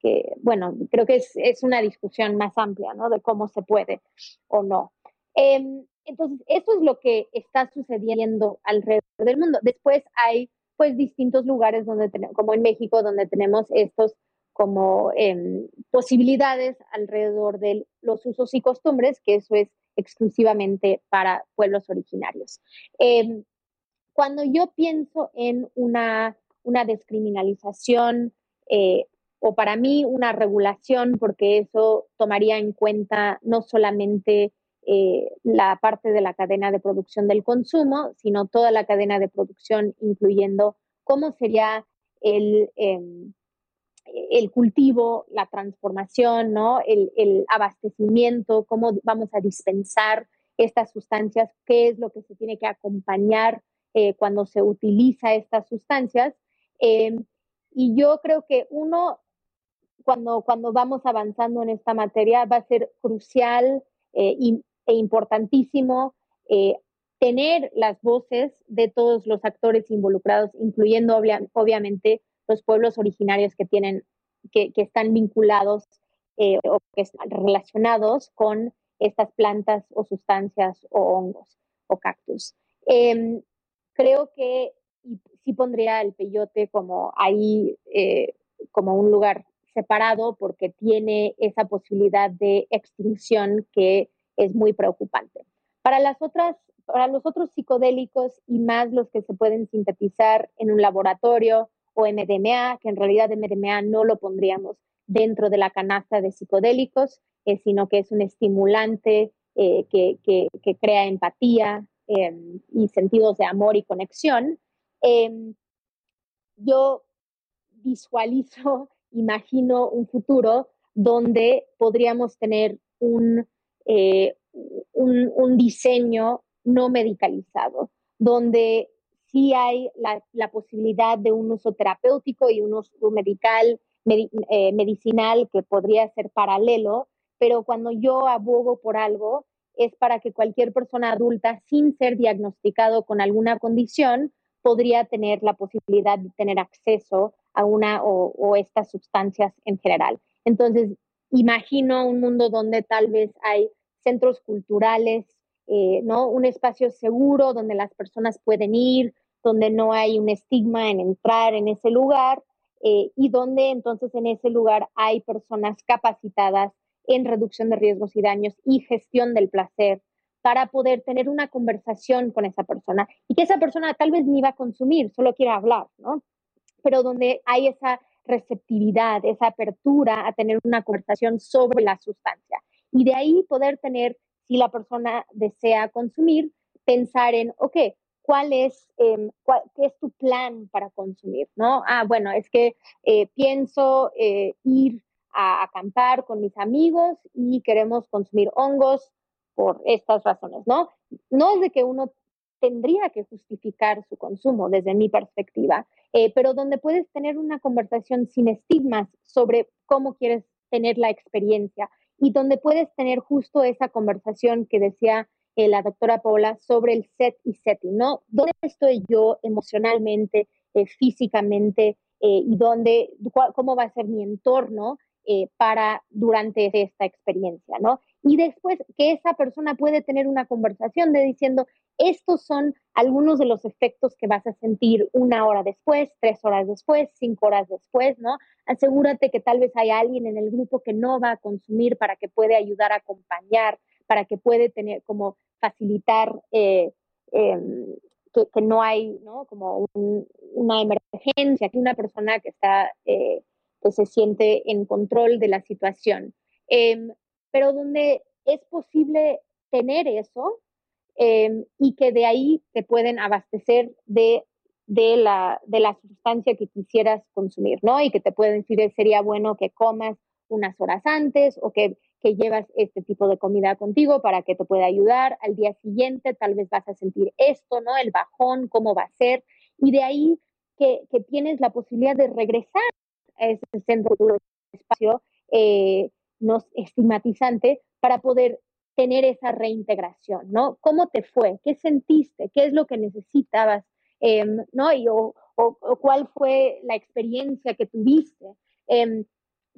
que, bueno, creo que es, es, una discusión más amplia, ¿no? De cómo se puede o no. Em, entonces, eso es lo que está sucediendo alrededor del mundo. Después hay, pues, distintos lugares donde como en México, donde tenemos estos como em, posibilidades alrededor de los usos y costumbres, que eso es exclusivamente para pueblos originarios. Em, cuando yo pienso en una, una descriminalización eh, o para mí una regulación, porque eso tomaría en cuenta no solamente eh, la parte de la cadena de producción del consumo, sino toda la cadena de producción, incluyendo cómo sería el, em, el cultivo, la transformación, ¿no? el, el, abastecimiento, cómo vamos a dispensar estas sustancias, qué es lo que se tiene que acompañar eh, cuando se utiliza estas sustancias. Em, y yo creo que uno cuando, cuando vamos avanzando en esta materia va a ser crucial eh, e importantísimo eh, tener las voces de todos los actores involucrados, incluyendo obviamente los pueblos originarios que tienen, que, están vinculados eh, o que están relacionados con estas plantas o sustancias o hongos o cactus. Em, creo que sí pondría el peyote como ahí, como un lugar separado porque tiene esa posibilidad de extinción que es muy preocupante. Para las otras, para los otros psicodélicos y más los que se pueden sintetizar en un laboratorio o MDMA, que en realidad MDMA no lo pondríamos dentro de la canasta de psicodélicos, eh, sino que es un estimulante eh, que, que, crea empatía em, y sentidos de amor y conexión. Em, yo visualizo, imagino un futuro donde podríamos tener un, eh, un, un, diseño no medicalizado, donde sí hay la, posibilidad de un uso terapéutico y un uso eh, medicinal que podría ser paralelo, pero cuando yo abogo por algo es para que cualquier persona adulta sin ser diagnosticado con alguna condición podría tener la posibilidad de tener acceso a una o, estas sustancias en general. Entonces, imagino un mundo donde tal vez hay centros culturales, eh, ¿no? Un espacio seguro donde las personas pueden ir, donde no hay un estigma en entrar en ese lugar eh, y donde entonces en ese lugar hay personas capacitadas en reducción de riesgos y daños y gestión del placer para poder tener una conversación con esa persona y que esa persona tal vez ni va a consumir, solo quiere hablar, ¿no? Pero donde hay esa receptividad, esa apertura a tener una conversación sobre la sustancia. Y de ahí poder tener, si la persona desea consumir, pensar en, ok, ¿cuál es, em, qué es tu plan para consumir? ¿no? Ah, bueno, es que eh, pienso eh, ir a acampar con mis amigos y queremos consumir hongos por estas razones, ¿no? No es de que uno tendría que justificar su consumo desde mi perspectiva, eh, pero donde puedes tener una conversación sin estigmas sobre cómo quieres tener la experiencia y donde puedes tener justo esa conversación que decía eh, la doctora Paula sobre el set y setting, ¿no? ¿Dónde estoy yo emocionalmente, eh, físicamente y dónde, cómo va a ser mi entorno para durante esta experiencia, ¿no? Y después que esa persona puede tener una conversación de diciendo, estos son algunos de los efectos que vas a sentir una hora después, tres horas después, cinco horas después, ¿no? Asegúrate que tal vez hay alguien en el grupo que no va a consumir para que puede ayudar a acompañar, para que puede tener como facilitar eh, em, que, no hay, ¿no? Como una emergencia, que una persona que está, eh, que se siente en control de la situación. Em, pero donde es posible tener eso, Em, y que de ahí te pueden abastecer de, de, la, de la sustancia que quisieras consumir, ¿no? Y que te pueden decir, sería bueno que comas unas horas antes o que, que llevas este tipo de comida contigo para que te pueda ayudar. Al día siguiente tal vez vas a sentir esto, ¿no? El bajón, cómo va a ser. Y de ahí que, que tienes la posibilidad de regresar a ese centro de espacio eh, estigmatizante para poder tener esa reintegración, ¿no? ¿Cómo te fue? ¿Qué sentiste? ¿Qué es lo que necesitabas? Em, ¿No? Y, o, cuál fue la experiencia que tuviste em,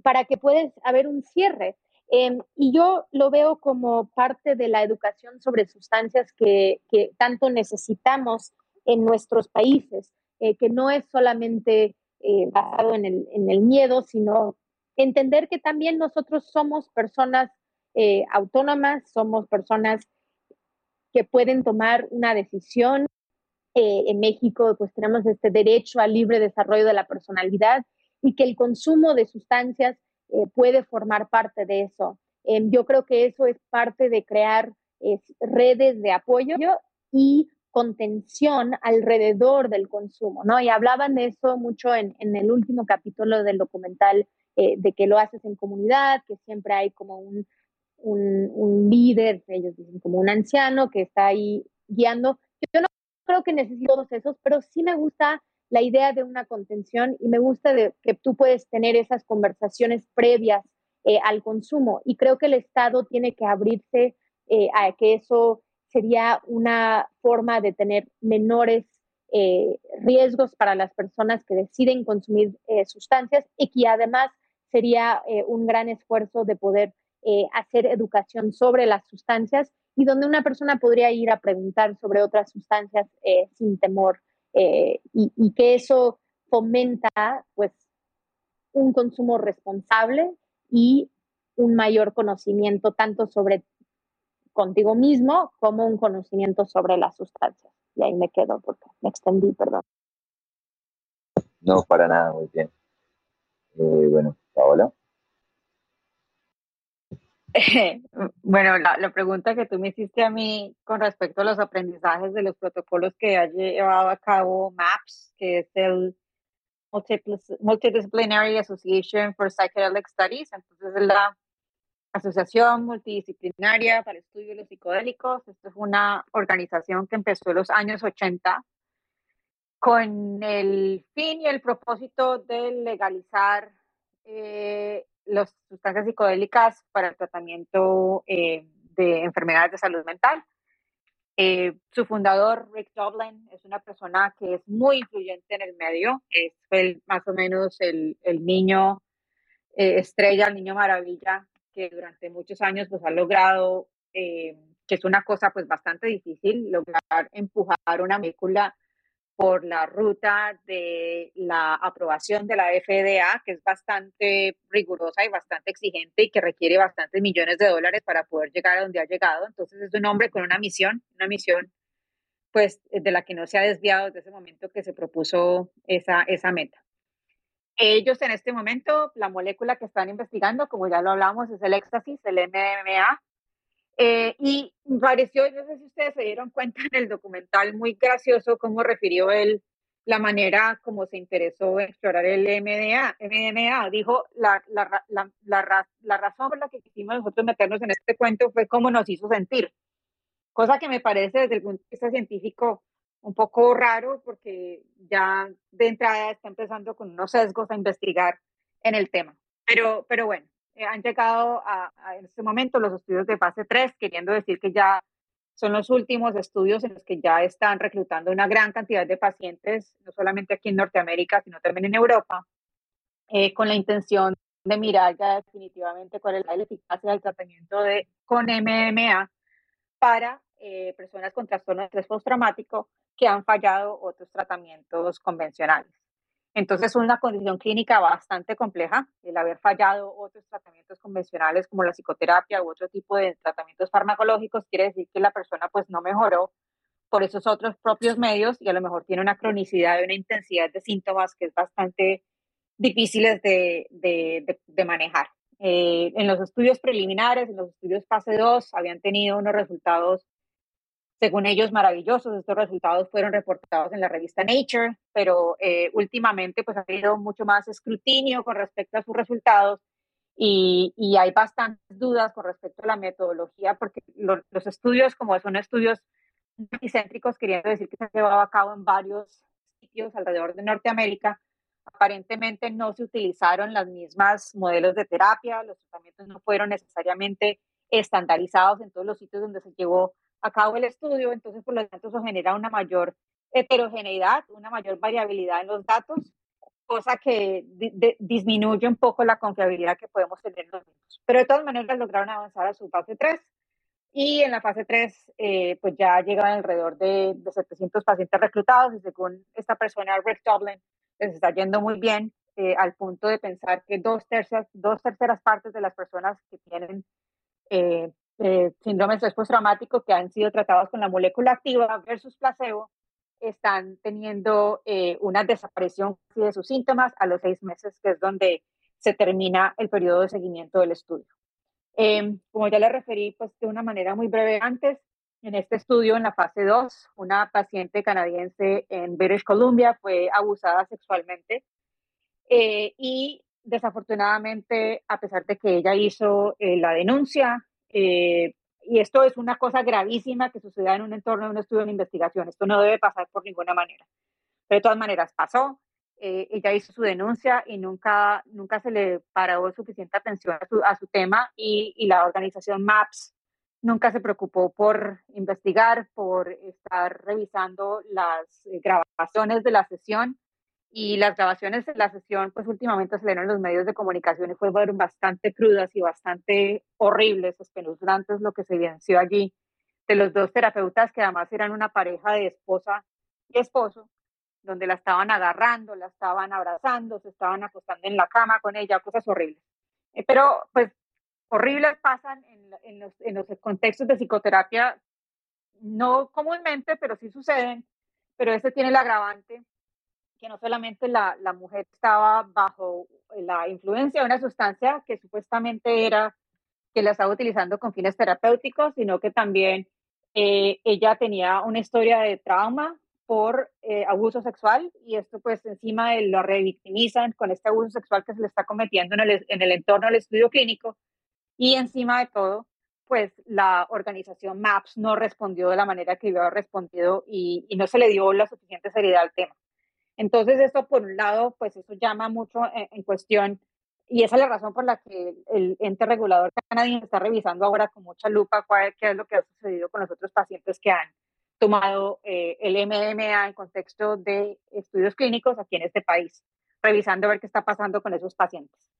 para que puedas haber un cierre. Em, y yo lo veo como parte de la educación sobre sustancias que, que tanto necesitamos en nuestros países, eh, que no es solamente eh, basado en el, en el miedo, sino entender que también nosotros somos personas eh, autónomas, somos personas que pueden tomar una decisión. Eh, en México, pues tenemos este derecho al libre desarrollo de la personalidad y que el consumo de sustancias puede formar parte de eso. Em, yo creo que eso es parte de crear redes de apoyo y contención alrededor del consumo, ¿no? Y hablaban de eso mucho en, en el último capítulo del documental, de que lo haces en comunidad, que siempre hay como un, un, líder, ellos dicen como un anciano que está ahí guiando. Yo no creo que necesito todos esos, pero sí me gusta la idea de una contención y me gusta de que tú puedes tener esas conversaciones previas eh, al consumo y creo que el Estado tiene que abrirse eh, a que eso sería una forma de tener menores eh, riesgos para las personas que deciden consumir sustancias y que además sería un gran esfuerzo de poder eh, hacer educación sobre las sustancias y donde una persona podría ir a preguntar sobre otras sustancias eh, sin temor eh, y, que eso fomenta pues un consumo responsable y un mayor conocimiento tanto sobre contigo mismo como un conocimiento sobre las sustancias. Y ahí me quedo porque me extendí, perdón. No, para nada, muy bien. Eh, bueno, Paola. bueno, la, pregunta que tú me hiciste a mí con respecto a los aprendizajes de los protocolos que ha llevado a cabo MAPS, que es el Multidisciplinary Association for Psychedelic Studies, entonces es la Asociación Multidisciplinaria para el Estudio de los Psicodélicos. Esto es una organización que empezó en los años 80 con el fin y el propósito de legalizar eh, las sustancias psicodélicas para el tratamiento eh, de enfermedades de salud mental. Eh, su fundador, Rick Dublin, es una persona que es muy influyente en el medio, es el, más o menos el, el niño estrella, el niño maravilla, que durante muchos años pues, ha logrado, que es una cosa pues bastante difícil, lograr empujar una molécula por la ruta de la aprobación de la FDA, que es bastante rigurosa y bastante exigente y que requiere bastantes millones de dólares para poder llegar a donde ha llegado. Entonces es un hombre con una misión, una misión pues de la que no se ha desviado desde ese momento que se propuso esa, esa meta. Ellos en este momento, la molécula que están investigando, como ya lo hablamos, es el éxtasis, el MMA, eh, y pareció, no sé si ustedes se dieron cuenta en el documental, muy gracioso cómo refirió él la manera como se interesó en explorar el MDA, MDMA. Dijo, la, la, la, la, razón por la que quisimos nosotros meternos en este cuento fue cómo nos hizo sentir. Cosa que me parece desde el punto de vista científico un poco raro porque ya de entrada está empezando con unos sesgos a investigar en el tema. Pero, pero bueno, eh, han llegado a, en este momento los estudios de fase 3, queriendo decir que ya son los últimos estudios en los que ya están reclutando una gran cantidad de pacientes, no solamente aquí en Norteamérica, sino también en Europa, eh, con la intención de mirar ya definitivamente cuál es la eficacia del tratamiento de, con MMA para eh, personas con trastorno de estrés postraumático que han fallado otros tratamientos convencionales. Entonces es una condición clínica bastante compleja, el haber fallado otros tratamientos convencionales como la psicoterapia u otro tipo de tratamientos farmacológicos quiere decir que la persona pues no mejoró por esos otros propios medios y a lo mejor tiene una cronicidad y una intensidad de síntomas que es bastante difíciles de, de, de, manejar. Eh, en los estudios preliminares, en los estudios fase 2, habían tenido unos resultados según ellos, maravillosos. Estos resultados fueron reportados en la revista Nature, pero eh, últimamente pues ha habido mucho más escrutinio con respecto a sus resultados y, hay bastantes dudas con respecto a la metodología, porque los estudios, como son estudios multicéntricos, queriendo decir que se han llevado a cabo en varios sitios alrededor de Norteamérica, aparentemente no se utilizaron las mismas modelos de terapia, los tratamientos no fueron necesariamente estandarizados en todos los sitios donde se llevó a cabo el estudio, entonces por lo tanto eso genera una mayor heterogeneidad, una mayor variabilidad en los datos, cosa que disminuye un poco la confiabilidad que podemos tener los mismos. Pero de todas maneras lograron avanzar a su fase 3 y en la fase 3 eh, pues ya llegan alrededor de, de, 700 pacientes reclutados y según esta persona, Rick Dublin, les está yendo muy bien eh, al punto de pensar que dos terceras, dos terceras partes de las personas que tienen eh, eh, síndrome de postraumático que han sido tratados con la molécula activa versus placebo están teniendo eh, una desaparición de sus síntomas a los seis meses, que es donde se termina el periodo de seguimiento del estudio. Em, como ya le referí, pues de una manera muy breve antes, en este estudio, en la fase 2, una paciente canadiense en British Columbia fue abusada sexualmente eh, y desafortunadamente, a pesar de que ella hizo eh, la denuncia, eh, y esto es una cosa gravísima que suceda en un entorno de un estudio de investigación. Esto no debe pasar por ninguna manera. De todas maneras pasó. Eh, ella hizo su denuncia y nunca, nunca se le paró suficiente atención a su, a su tema y, y, la organización MAPS nunca se preocupó por investigar, por estar revisando las eh, grabaciones de la sesión y las grabaciones de la sesión, pues últimamente se en los medios de comunicación y fueron bastante crudas y bastante horribles, espeluznantes lo que se evidenció allí de los dos terapeutas que además eran una pareja de esposa y esposo, donde la estaban agarrando, la estaban abrazando, se estaban acostando en la cama con ella, cosas horribles. Eh, pero pues horribles pasan en, los, en los contextos de psicoterapia, no comúnmente, pero sí suceden, pero este tiene el agravante que no solamente la, la, mujer estaba bajo la influencia de una sustancia que supuestamente era que la estaba utilizando con fines terapéuticos, sino que también eh, ella tenía una historia de trauma por eh, abuso sexual y esto pues encima de lo revictimizan con este abuso sexual que se le está cometiendo en el, en el entorno del estudio clínico y encima de todo pues la organización MAPS no respondió de la manera que había respondido y no se le dio la suficiente seriedad al tema. Entonces, esto por un lado, pues eso llama mucho en, cuestión y esa es la razón por la que el ente regulador canadiense está revisando ahora con mucha lupa cuál, qué es lo que ha sucedido con los otros pacientes que han tomado eh, el MDMA en contexto de estudios clínicos aquí en este país, revisando a ver qué está pasando con esos pacientes.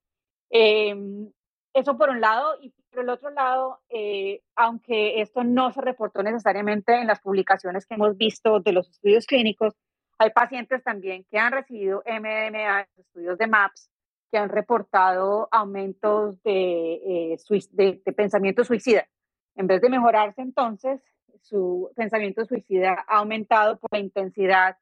Em, eso por un lado, y por el otro lado, eh, aunque esto no se reportó necesariamente en las publicaciones que hemos visto de los estudios clínicos, hay pacientes también que han recibido MDMA estudios de MAPS que han reportado aumentos de, eh, de, pensamiento suicida. En vez de mejorarse entonces, su pensamiento suicida ha aumentado por la intensidad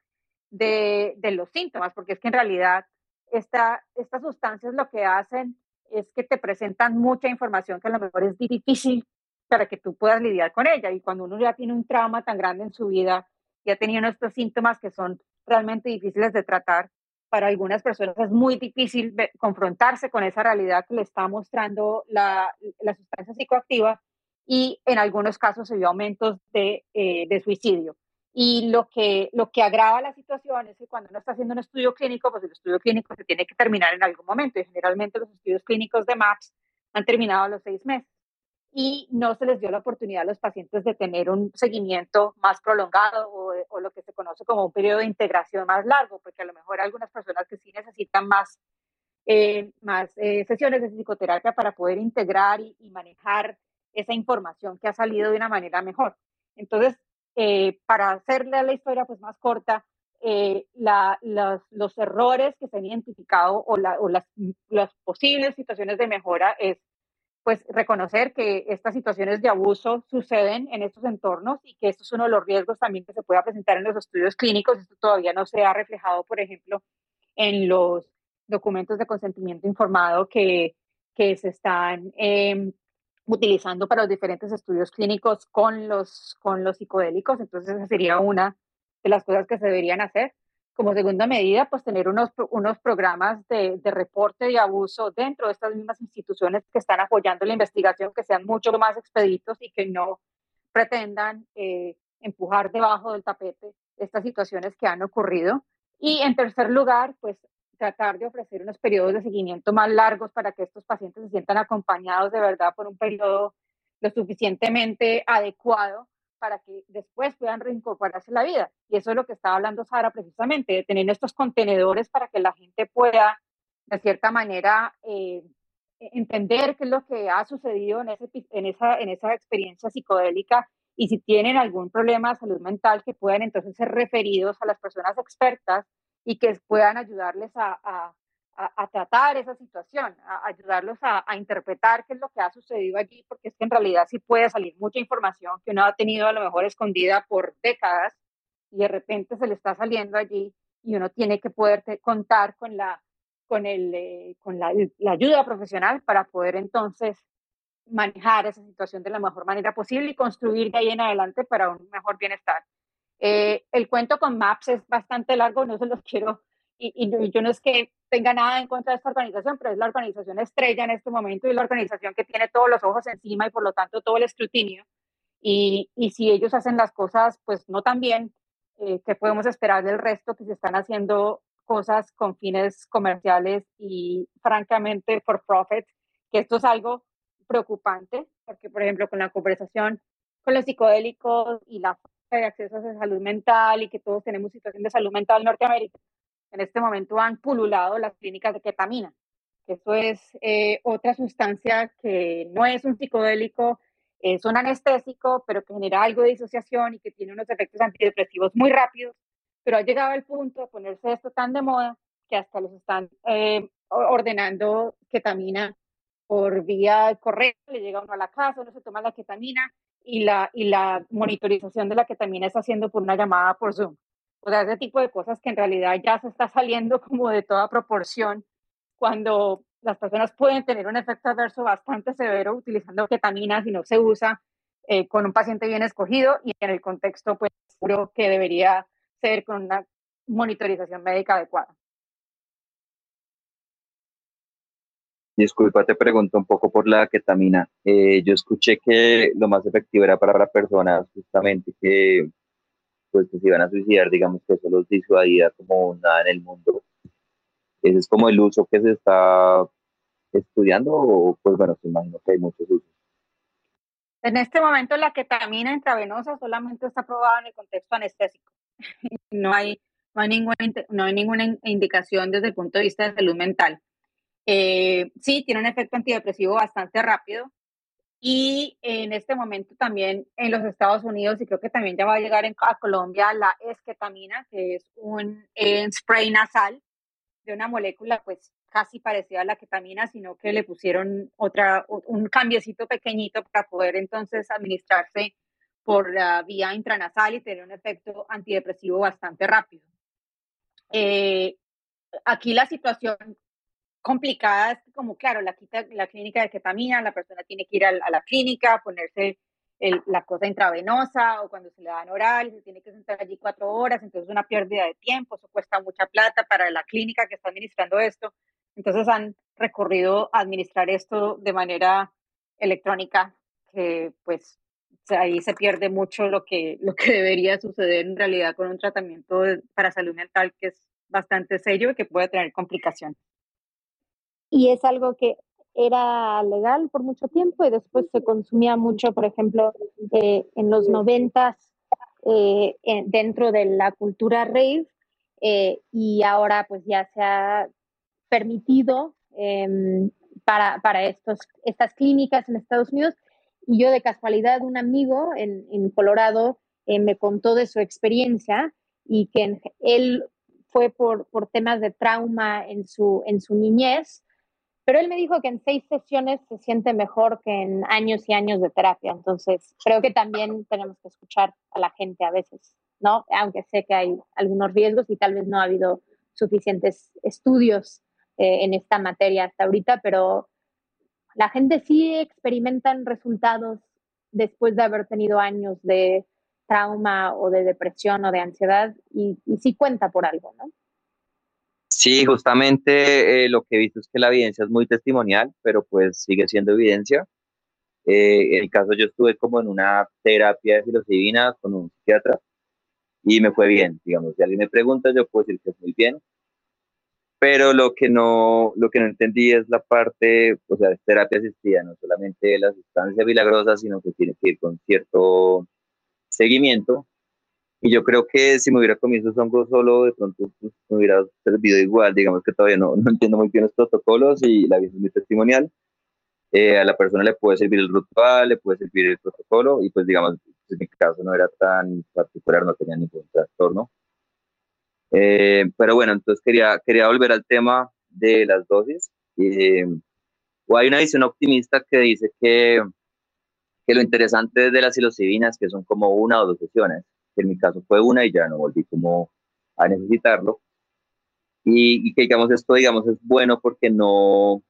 de, de los síntomas, porque es que en realidad esta, estas sustancias lo que hacen es que te presentan mucha información que a lo mejor es difícil para que tú puedas lidiar con ella. Y cuando uno ya tiene un trauma tan grande en su vida, ya tenido estos síntomas que son realmente difíciles de tratar. Para algunas personas es muy difícil confrontarse con esa realidad que le está mostrando la, la sustancia psicoactiva y en algunos casos se vio aumentos de, eh, de, suicidio. Y lo que, lo que agrava la situación es que cuando uno está haciendo un estudio clínico, pues el estudio clínico se tiene que terminar en algún momento y generalmente los estudios clínicos de MAPS han terminado a los seis meses y no se les dio la oportunidad a los pacientes de tener un seguimiento más prolongado o, lo que se conoce como un periodo de integración más largo, porque a lo mejor algunas personas que sí necesitan más, eh, más eh, sesiones de psicoterapia para poder integrar y, manejar esa información que ha salido de una manera mejor. Entonces, eh, para hacerle la historia pues más corta, la, los, los, errores que se han identificado o, la, o las, las posibles situaciones de mejora es pues reconocer que estas situaciones de abuso suceden en estos entornos y que esto es uno de los riesgos también que se pueda presentar en los estudios clínicos. Esto todavía no se ha reflejado, por ejemplo, en los documentos de consentimiento informado que, que se están em, utilizando para los diferentes estudios clínicos con los, con los psicodélicos. Entonces, esa sería una de las cosas que se deberían hacer como segunda medida, pues tener unos, unos programas de, de, reporte de abuso dentro de estas mismas instituciones que están apoyando la investigación, que sean mucho más expeditos y que no pretendan eh, empujar debajo del tapete estas situaciones que han ocurrido. Y en tercer lugar, pues tratar de ofrecer unos periodos de seguimiento más largos para que estos pacientes se sientan acompañados de verdad por un periodo lo suficientemente adecuado para que después puedan reincorporarse a la vida. Y eso es lo que estaba hablando Sara precisamente, de tener estos contenedores para que la gente pueda, de cierta manera, eh, entender qué es lo que ha sucedido en, ese, en, esa, en esa experiencia psicodélica y si tienen algún problema de salud mental, que puedan entonces ser referidos a las personas expertas y que puedan ayudarles a, a, tratar esa situación, a ayudarlos a, interpretar qué es lo que ha sucedido allí, porque es que en realidad sí puede salir mucha información que uno ha tenido a lo mejor escondida por décadas y de repente se le está saliendo allí y uno tiene que poder contar con la con el eh, con la, ayuda profesional para poder entonces manejar esa situación de la mejor manera posible y construir de ahí en adelante para un mejor bienestar. Eh, el cuento con MAPS es bastante largo, no se los quiero y, yo no es que tenga nada en contra de esta organización, pero es la organización estrella en este momento y la organización que tiene todos los ojos encima y por lo tanto todo el escrutinio. Y, y si ellos hacen las cosas pues no tan bien, eh, ¿qué podemos esperar del resto que se están haciendo cosas con fines comerciales y francamente for profit? Que esto es algo preocupante, porque por ejemplo con la conversación con los psicodélicos y la de acceso a salud mental y que todos tenemos situación de salud mental en Norteamérica, en este momento han pululado las clínicas de ketamina. Eso es eh, otra sustancia que no es un psicodélico, es un anestésico, pero que genera algo de disociación y que tiene unos efectos antidepresivos muy rápidos, pero ha llegado al punto de ponerse esto tan de moda que hasta los están eh, ordenando ketamina por vía correo, le llega uno a la casa, uno se toma la ketamina y la, y la monitorización de la ketamina está haciendo por una llamada por Zoom. O sea, ese tipo de cosas que en realidad ya se está saliendo como de toda proporción cuando las personas pueden tener un efecto adverso bastante severo utilizando ketamina si no se usa eh, con un paciente bien escogido y en el contexto, pues, seguro que debería ser con una monitorización médica adecuada. Disculpa, te pregunto un poco por la ketamina. Eh, yo escuché que lo más efectivo era para personas justamente que, pues, que se iban a suicidar, digamos que eso los disuadía como nada en el mundo. Ese es como el uso que se está estudiando o pues bueno, se imagino que hay muchos usos. En este momento la ketamina intravenosa solamente está aprobada en el contexto anestésico. No hay, no hay, ninguna, no hay ninguna indicación desde el punto de vista de salud mental. Eh, sí, tiene un efecto antidepresivo bastante rápido y en este momento también en los Estados Unidos y creo que también ya va a llegar a Colombia la esketamina, que es un spray nasal de una molécula pues casi parecida a la ketamina, sino que le pusieron otra, un cambiecito pequeñito para poder entonces administrarse por la vía intranasal y tener un efecto antidepresivo bastante rápido. Eh, aquí la situación complicada es como, claro, la, clínica de ketamina, la persona tiene que ir a, la clínica, ponerse la cosa intravenosa o cuando se le dan oral, se tiene que sentar allí cuatro horas, entonces es una pérdida de tiempo, eso cuesta mucha plata para la clínica que está administrando esto. Entonces han recurrido a administrar esto de manera electrónica, que pues ahí se pierde mucho lo que, lo que debería suceder en realidad con un tratamiento para salud mental que es bastante serio y que puede tener complicaciones. Y es algo que era legal por mucho tiempo y después se consumía mucho, por ejemplo, eh, en los noventas eh, dentro de la cultura rave eh, y ahora pues ya se ha permitido em, para, para estos, estas clínicas en Estados Unidos. Y yo de casualidad, un amigo en, en Colorado eh, me contó de su experiencia y que él fue por, por temas de trauma en su, en su niñez, pero él me dijo que en seis sesiones se siente mejor que en años y años de terapia. Entonces, creo que también tenemos que escuchar a la gente a veces, ¿no? Aunque sé que hay algunos riesgos y tal vez no ha habido suficientes estudios eh, en esta materia hasta ahorita, pero la gente sí experimenta resultados después de haber tenido años de trauma o de depresión o de ansiedad y, sí cuenta por algo, ¿no? Sí, justamente eh, lo que he visto es que la evidencia es muy testimonial, pero pues sigue siendo evidencia. Eh, en el caso yo estuve como en una terapia de filosofía con un psiquiatra y me fue bien, digamos. Si alguien me pregunta, yo puedo decir que es muy bien pero lo que no, lo que no entendí es la parte, o sea, terapia asistida, no solamente la sustancia milagrosa, sino que tiene que ir con cierto seguimiento. Y yo creo que si me hubiera comido esos hongos solo, de pronto pues, me hubiera servido igual. Digamos que todavía no, no entiendo muy bien los protocolos y la visión testimonial. Eh, a la persona le puede servir el ritual, le puede servir el protocolo, y pues digamos, en mi caso no era tan particular, no tenía ningún trastorno. Eh, pero bueno, entonces quería, quería volver al tema de las dosis. Eh, o hay una visión optimista que dice que, que lo interesante de las psilocibinas que son como una o dos sesiones, que en mi caso fue una y ya no volví como a necesitarlo. Y, y, que digamos esto digamos es bueno porque no,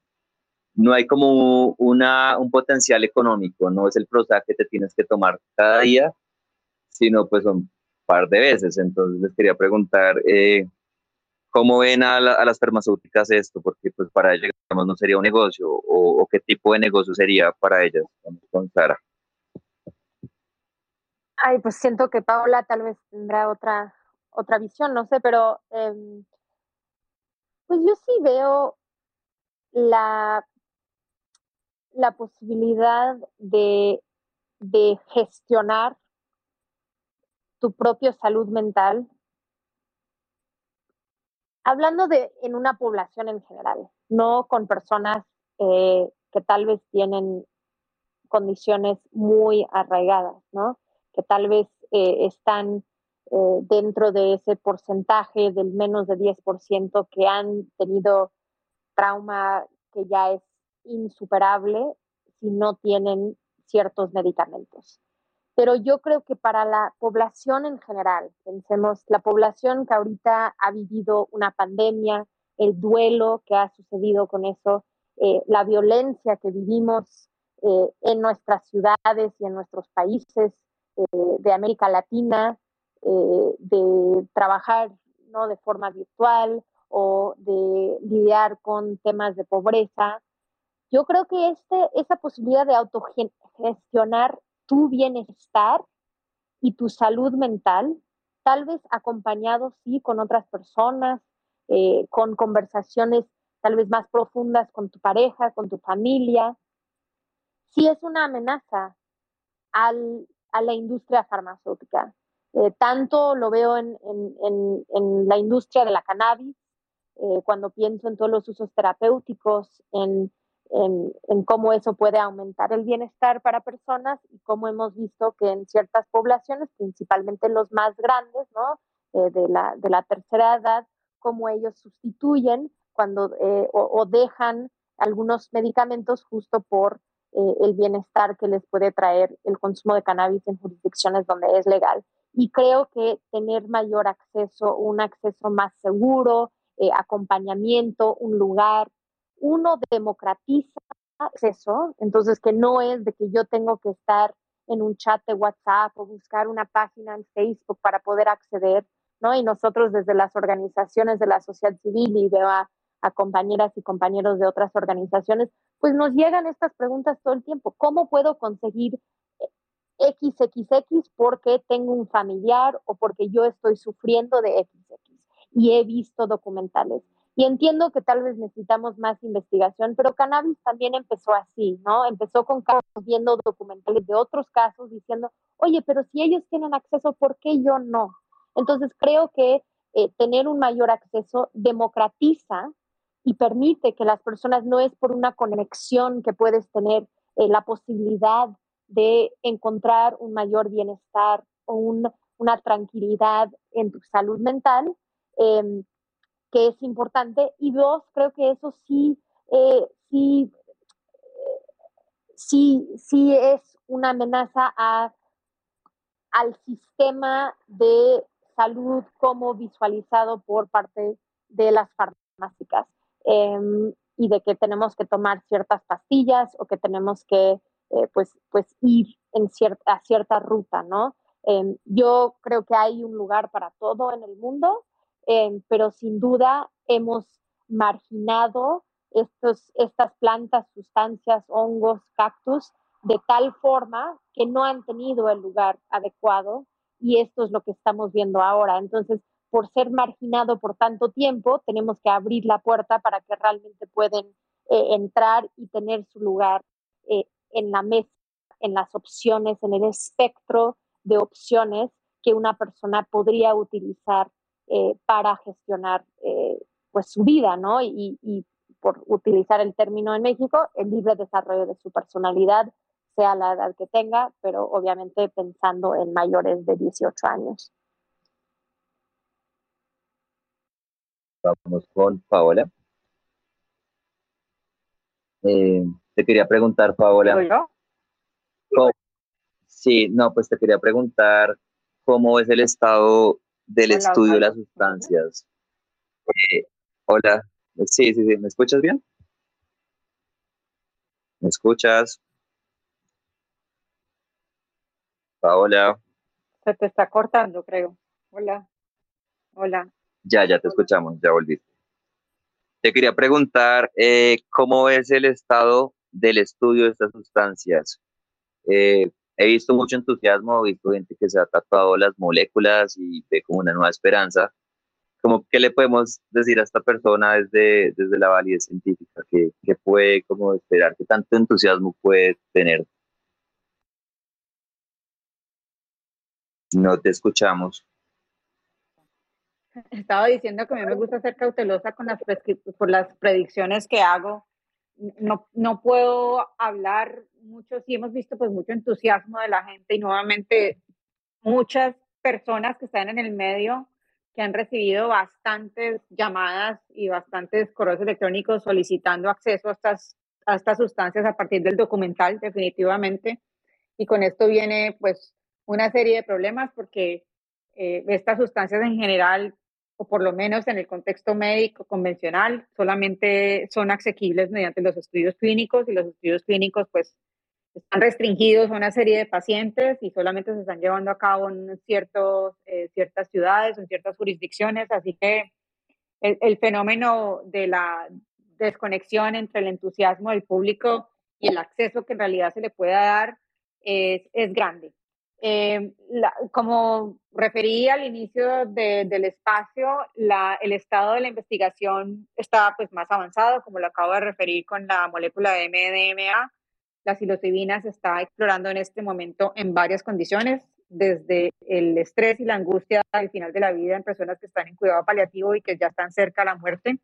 no hay como una, un potencial económico, no es el Prozac que te tienes que tomar cada día, sino pues son par de veces. Entonces les quería preguntar eh, cómo ven a, las farmacéuticas esto, porque pues para ellas no sería un negocio o, qué tipo de negocio sería para ellas. con Sara. Ay, pues siento que Paola tal vez tendrá otra, otra visión, no sé, pero em, pues yo sí veo la, la posibilidad de, de gestionar tu propia salud mental, hablando de en una población en general, no con personas eh, que tal vez tienen condiciones muy arraigadas, ¿no? Que tal vez eh, están eh, dentro de ese porcentaje del menos de 10% que han tenido trauma que ya es insuperable si no tienen ciertos medicamentos. Pero yo creo que para la población en general, pensemos, la población que ahorita ha vivido una pandemia, el duelo que ha sucedido con eso, eh, la violencia que vivimos en nuestras ciudades y en nuestros países eh, de América Latina, de trabajar ¿no? de forma virtual o de lidiar con temas de pobreza. Yo creo que este, esa posibilidad de autogestionar tu bienestar y tu salud mental, tal vez acompañado, sí, con otras personas, eh, con conversaciones tal vez más profundas con tu pareja, con tu familia, sí es una amenaza al, a la industria farmacéutica. Eh, tanto lo veo en, la industria de la cannabis, eh, cuando pienso en todos los usos terapéuticos, en cómo eso puede aumentar el bienestar para personas y cómo hemos visto que en ciertas poblaciones, principalmente los más grandes, ¿no? Eh, de, la, tercera edad, cómo ellos sustituyen cuando o, dejan algunos medicamentos justo por eh, el bienestar que les puede traer el consumo de cannabis en jurisdicciones donde es legal. Y creo que tener mayor acceso, un acceso más seguro, acompañamiento, un lugar, uno democratiza eso, entonces que no es de que yo tengo que estar en un chat de WhatsApp o buscar una página en Facebook para poder acceder, ¿no? Y nosotros desde las organizaciones de la sociedad civil y veo a, compañeras y compañeros de otras organizaciones, pues nos llegan estas preguntas todo el tiempo. ¿Cómo puedo conseguir XXX porque tengo un familiar o porque yo estoy sufriendo de XX? Y he visto documentales. Y entiendo que tal vez necesitamos más investigación, pero cannabis también empezó así, ¿no? Empezó con casos viendo documentales de otros casos diciendo, oye, pero si ellos tienen acceso, ¿por qué yo no? Entonces creo que eh, tener un mayor acceso democratiza y permite que las personas no es por una conexión que puedes tener eh, la posibilidad de encontrar un mayor bienestar o una tranquilidad en tu salud mental, eh, que es importante. Y dos, creo que eso sí, eh, sí, sí, sí es una amenaza al sistema de salud como visualizado por parte de las farmacéuticas em, y de que tenemos que tomar ciertas pastillas o que tenemos que eh, pues, pues ir en cierta, a cierta ruta, ¿no? Em, yo creo que hay un lugar para todo en el mundo Em, pero sin duda hemos marginado estos, estas plantas, sustancias, hongos, cactus, de tal forma que no han tenido el lugar adecuado y esto es lo que estamos viendo ahora. Entonces, por ser marginado por tanto tiempo, tenemos que abrir la puerta para que realmente puedan eh, entrar y tener su lugar eh, en la mesa, en las opciones, en el espectro de opciones que una persona podría utilizar eh, para gestionar pues su vida, ¿no? Y, y, por utilizar el término en México, el libre desarrollo de su personalidad, sea la edad que tenga, pero obviamente pensando en mayores de 18 años. Vamos con Paola. Eh, te quería preguntar, Paola. ¿Yo? Sí, no, pues te quería preguntar cómo es el estado del estudio de las sustancias. Eh, hola, sí, sí, sí, ¿me escuchas bien? ¿Me escuchas? Paola. Se te está cortando, creo. Hola. Hola. Ya, ya te escuchamos, ya volviste. Te quería preguntar eh, cómo es el estado del estudio de estas sustancias. Eh, he visto mucho entusiasmo, he visto gente que se ha tatuado las moléculas y ve como una nueva esperanza. Como, ¿Qué le podemos decir a esta persona desde, desde la validez científica? que puede como esperar? ¿Qué tanto entusiasmo puede tener? No te escuchamos. Estaba diciendo que a mí me gusta ser cautelosa con las, por las predicciones que hago no, no puedo hablar mucho, sí hemos visto pues mucho entusiasmo de la gente y nuevamente muchas personas que están en el medio que han recibido bastantes llamadas y bastantes correos electrónicos solicitando acceso a estas a estas sustancias a partir del documental, definitivamente. Y con esto viene pues una serie de problemas porque eh, estas sustancias en general, o por lo menos en el contexto médico convencional, solamente son asequibles mediante los estudios clínicos y los estudios clínicos pues están restringidos a una serie de pacientes y solamente se están llevando a cabo en ciertos, eh, ciertas ciudades, en ciertas jurisdicciones, así que el, el, fenómeno de la desconexión entre el entusiasmo del público y el acceso que en realidad se le pueda dar es, es grande. Eh, como referí al inicio del espacio, la, el estado de la investigación está pues más avanzado, como lo acabo de referir con la molécula de MDMA. La psilocibina se está explorando en este momento en varias condiciones, desde el estrés y la angustia al final de la vida en personas que están en cuidado paliativo y que ya están cerca de la muerte,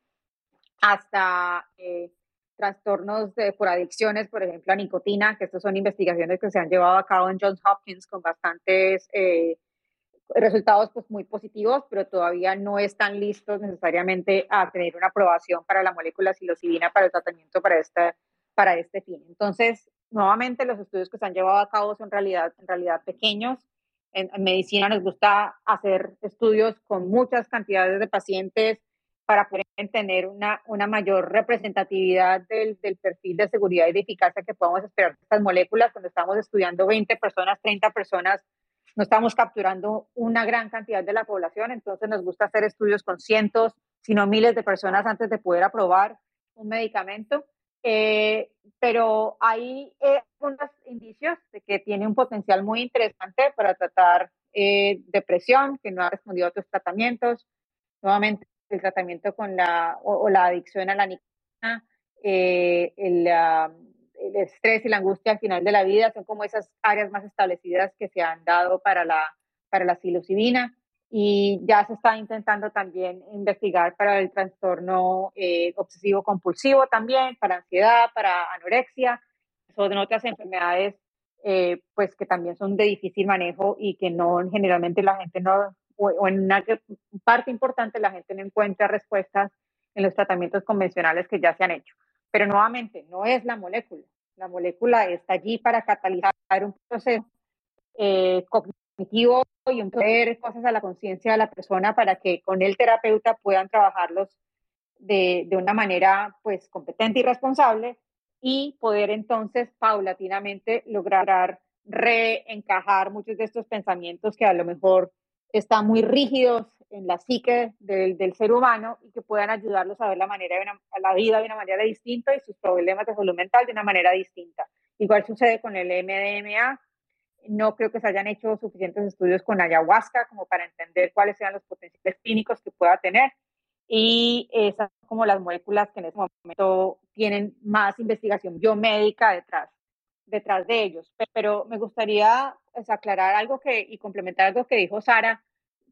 hasta eh, trastornos de, por adicciones, por ejemplo, a nicotina, que estas son investigaciones que se han llevado a cabo en Johns Hopkins con bastantes eh, resultados pues, muy positivos, pero todavía no están listos necesariamente a tener una aprobación para la molécula psilocibina para el tratamiento para, esta, para este fin. Entonces, nuevamente, los estudios que se han llevado a cabo son realidad, en realidad pequeños. En, en medicina nos gusta hacer estudios con muchas cantidades de pacientes, para poder tener una, una mayor representatividad del, del, perfil de seguridad y de eficacia que podamos esperar de estas moléculas. Cuando estamos estudiando 20 personas, 30 personas, no estamos capturando una gran cantidad de la población, entonces nos gusta hacer estudios con cientos, sino miles de personas antes de poder aprobar un medicamento. Eh, pero hay eh, algunos indicios de que tiene un potencial muy interesante para tratar eh, depresión, que no ha respondido a otros tratamientos. Nuevamente, el tratamiento con la, o, la adicción a la nicotina, eh, el, el, estrés y la angustia al final de la vida son como esas áreas más establecidas que se han dado para la, para la psilocibina. Y ya se está intentando también investigar para el trastorno eh, obsesivo compulsivo también, para ansiedad, para anorexia, son otras enfermedades eh, pues que también son de difícil manejo y que no generalmente la gente no, o, en una parte importante la gente no encuentra respuestas en los tratamientos convencionales que ya se han hecho. Pero nuevamente, no es la molécula. La molécula está allí para catalizar un proceso eh, cognitivo y un poder cosas a la conciencia de la persona para que con el terapeuta puedan trabajarlos de, de, una manera pues competente y responsable y poder entonces paulatinamente lograr reencajar muchos de estos pensamientos que a lo mejor están muy rígidos en la psique del, del, ser humano y que puedan ayudarlos a ver la, manera de una, la vida de una manera distinta y sus problemas de salud mental de una manera distinta. Igual sucede con el MDMA. No creo que se hayan hecho suficientes estudios con ayahuasca como para entender cuáles sean los potenciales clínicos que pueda tener. Y esas son como las moléculas que en ese momento tienen más investigación biomédica detrás detrás de ellos. Pero me gustaría pues, aclarar algo que, y complementar algo que dijo Sara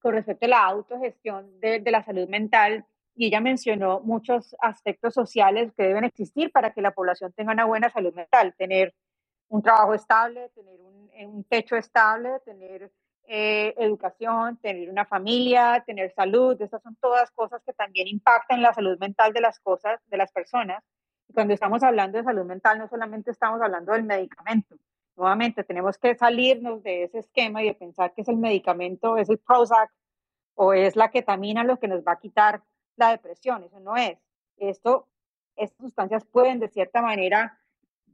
con respecto a la autogestión de, la salud mental. Y ella mencionó muchos aspectos sociales que deben existir para que la población tenga una buena salud mental, tener un trabajo estable, tener un, un techo estable, tener eh, educación, tener una familia, tener salud. Estas son todas cosas que también impactan la salud mental de las cosas, de las personas cuando estamos hablando de salud mental, no solamente estamos hablando del medicamento. Nuevamente, tenemos que salirnos de ese esquema y de pensar que es el medicamento, es el Prozac o es la ketamina lo que nos va a quitar la depresión. Eso no es. Esto, estas sustancias pueden de cierta manera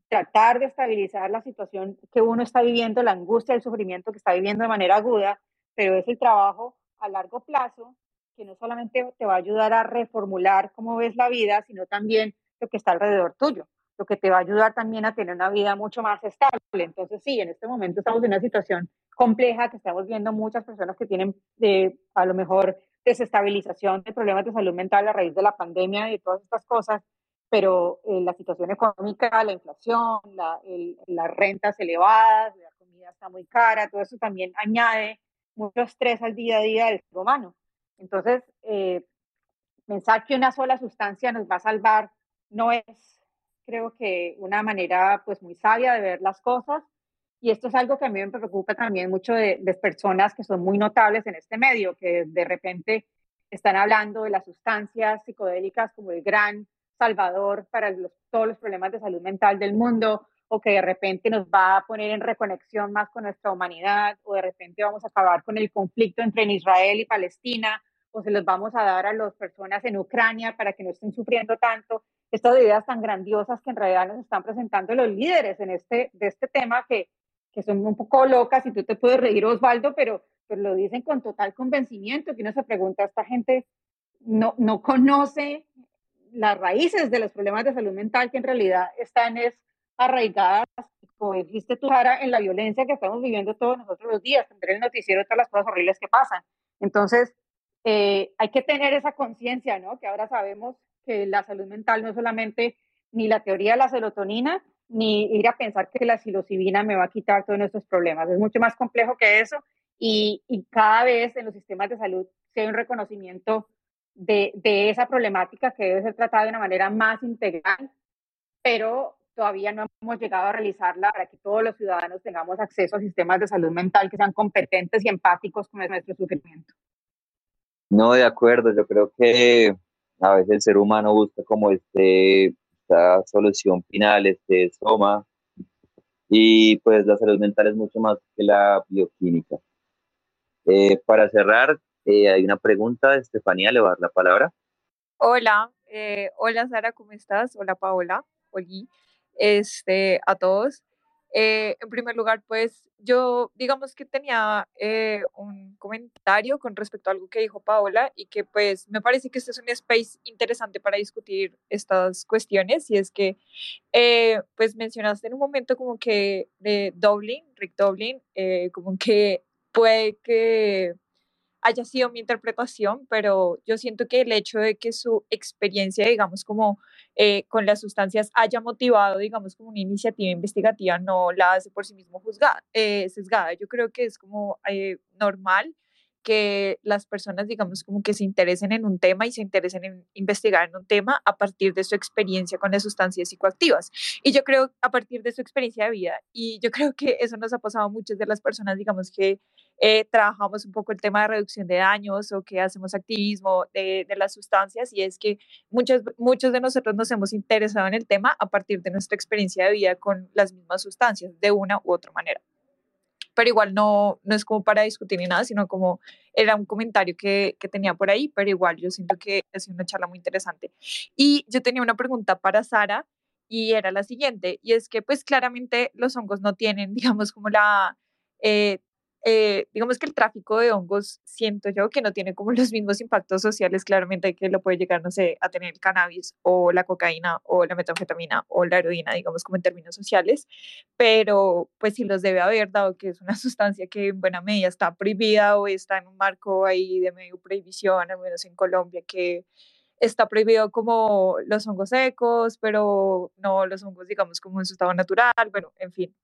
tratar de estabilizar la situación que uno está viviendo, la angustia, el sufrimiento que está viviendo de manera aguda, pero es el trabajo a largo plazo que no solamente te va a ayudar a reformular cómo ves la vida, sino también que está alrededor tuyo, lo que te va a ayudar también a tener una vida mucho más estable. Entonces, sí, en este momento estamos en una situación compleja, que estamos viendo muchas personas que tienen de, a lo mejor desestabilización de problemas de salud mental a raíz de la pandemia y de todas estas cosas, pero eh, la situación económica, la inflación, la, las rentas elevadas, la comida está muy cara, todo eso también añade mucho estrés al día a día del ser humano. Entonces, eh, pensar que una sola sustancia nos va a salvar no es, creo que, una manera pues muy sabia de ver las cosas. Y esto es algo que a mí me preocupa también mucho de, de personas que son muy notables en este medio, que de repente están hablando de las sustancias psicodélicas como el gran salvador para todos los problemas de salud mental del mundo, o que de repente nos va a poner en reconexión más con nuestra humanidad, o de repente vamos a acabar con el conflicto entre Israel y Palestina, o se los vamos a dar a las personas en Ucrania para que no estén sufriendo tanto. Estas ideas tan grandiosas que en realidad nos están presentando los líderes en este, de este tema que, que son un poco locas y tú te puedes reír, Osvaldo, pero, pero lo dicen con total convencimiento, que uno se pregunta, esta gente no, no conoce las raíces de los problemas de salud mental que en realidad están es arraigadas, como dijiste tú, Sara, en la violencia que estamos viviendo todos nosotros los días, tener el noticiero todas las cosas horribles que pasan. Entonces, eh, hay que tener esa conciencia, ¿no? Que ahora sabemos que la salud mental no es solamente ni la teoría de la serotonina, ni ir a pensar que la psilocibina me va a quitar todos nuestros problemas. Es mucho más complejo que eso y, y cada vez en los sistemas de salud se hay un reconocimiento de, de, esa problemática que debe ser tratada de una manera más integral, pero todavía no hemos llegado a realizarla para que todos los ciudadanos tengamos acceso a sistemas de salud mental que sean competentes y empáticos con nuestro sufrimiento. No, de acuerdo, yo creo que a veces el ser humano busca como este, esta solución final, este soma, y pues la salud mental es mucho más que la bioquímica. Eh, para cerrar, eh, hay una pregunta, Estefanía, le va a dar la palabra. Hola, eh, hola Sara, ¿cómo estás? Hola Paola, Oli, este, a todos. Eh, en primer lugar, pues yo digamos que tenía eh, un comentario con respecto a algo que dijo Paola y que pues me parece que este es un space interesante para discutir estas cuestiones y es que eh, pues mencionaste en un momento como que de Dublin, Rick Dublin, como que puede que haya sido mi interpretación, pero yo siento que el hecho de que su experiencia, digamos, como eh, con las sustancias haya motivado, digamos, como una iniciativa investigativa, no la hace por sí mismo juzgada, eh, sesgada. Yo creo que es como eh, normal que las personas, digamos, como que se interesen en un tema y se interesen en investigar en un tema a partir de su experiencia con las sustancias psicoactivas. Y yo creo a partir de su experiencia de vida. Y yo creo que eso nos ha pasado a muchas de las personas, digamos, que eh, trabajamos un poco el tema de reducción de daños o que hacemos activismo de, de, las sustancias. Y es que muchos, muchos de nosotros nos hemos interesado en el tema a partir de nuestra experiencia de vida con las mismas sustancias, de una u otra manera pero igual no, no es como para discutir ni nada, sino como era un comentario que, que tenía por ahí, pero igual yo siento que ha sido una charla muy interesante. Y yo tenía una pregunta para Sara y era la siguiente, y es que pues claramente los hongos no tienen, digamos, como la eh, eh, digamos que el tráfico de hongos, siento yo que no tiene como los mismos impactos sociales, claramente que lo puede llegar, no sé, a tener el cannabis o la cocaína o la metanfetamina o la heroína, digamos como en términos sociales, pero pues sí los debe haber, dado que es una sustancia que en buena medida está prohibida o está en un marco ahí de medio prohibición, al menos en Colombia, que está prohibido como los hongos secos, pero no los hongos, digamos, como en su estado natural, bueno, en fin,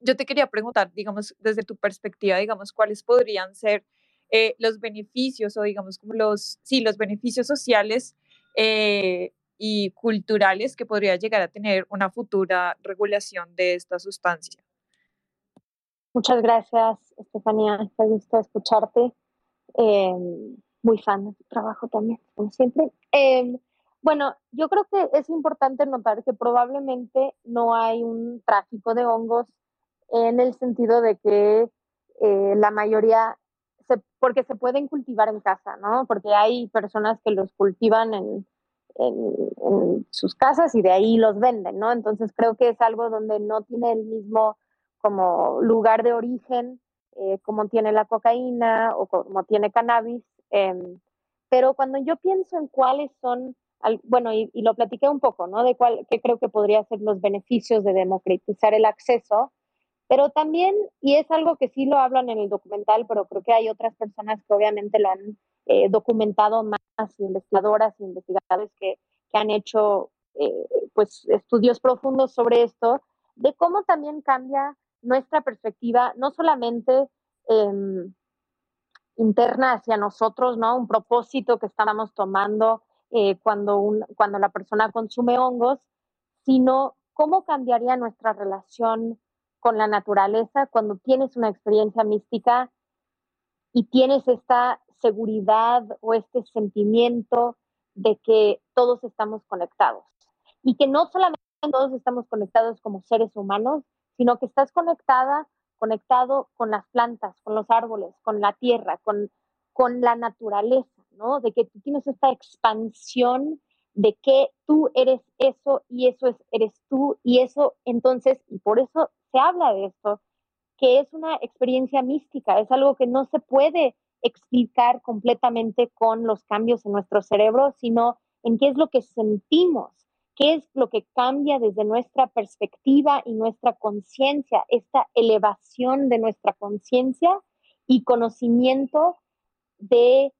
yo te quería preguntar, digamos, desde tu perspectiva, digamos, cuáles podrían ser eh, los beneficios o, digamos, como los, sí, los beneficios sociales eh, y culturales que podría llegar a tener una futura regulación de esta sustancia. Muchas gracias, Estefanía. Te gusto escucharte. Em, muy fan de tu trabajo también, como siempre. Em, bueno, yo creo que es importante notar que probablemente no hay un tráfico de hongos en el sentido de que eh, la mayoría, se, porque se pueden cultivar en casa, ¿no? Porque hay personas que los cultivan en, en, sus casas y de ahí los venden, ¿no? Entonces creo que es algo donde no tiene el mismo como lugar de origen eh, como tiene la cocaína o como tiene cannabis. Em, pero cuando yo pienso en cuáles son, bueno, y, y, lo platiqué un poco, ¿no? De cuál, qué creo que podría ser los beneficios de democratizar el acceso, pero también, y es algo que sí lo hablan en el documental, pero creo que hay otras personas que obviamente lo han eh, documentado más, investigadoras e investigadores que, que han hecho eh, pues, estudios profundos sobre esto, de cómo también cambia nuestra perspectiva, no solamente em, interna hacia nosotros, ¿no? Un propósito que estábamos tomando eh, cuando, un, cuando la persona consume hongos, sino cómo cambiaría nuestra relación con la naturaleza cuando tienes una experiencia mística y tienes esta seguridad o este sentimiento de que todos estamos conectados y que no solamente todos estamos conectados como seres humanos, sino que estás conectada, conectado con las plantas, con los árboles, con la tierra, con, con la naturaleza, ¿no? De que tienes esta expansión de que tú eres eso y eso es, eres tú y eso entonces, y por eso se habla de esto, que es una experiencia mística, es algo que no se puede explicar completamente con los cambios en nuestro cerebro, sino en qué es lo que sentimos, qué es lo que cambia desde nuestra perspectiva y nuestra conciencia, esta elevación de nuestra conciencia y conocimiento de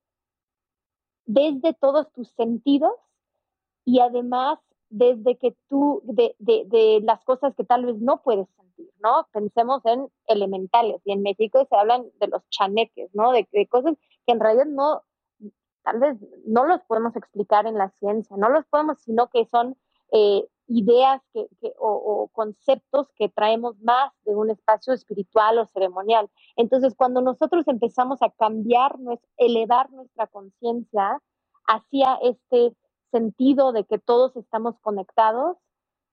desde todos tus sentidos y además desde que tú, de, de, las cosas que tal vez no puedes sentir, ¿no? Pensemos en elementales y en México se hablan de los chaneques, ¿no? De, de cosas que en realidad no, tal vez no los podemos explicar en la ciencia, no los podemos, sino que son eh, ideas que o, o, conceptos que traemos más de un espacio espiritual o ceremonial. Entonces, cuando nosotros empezamos a cambiar, elevar nuestra conciencia hacia este sentido de que todos estamos conectados,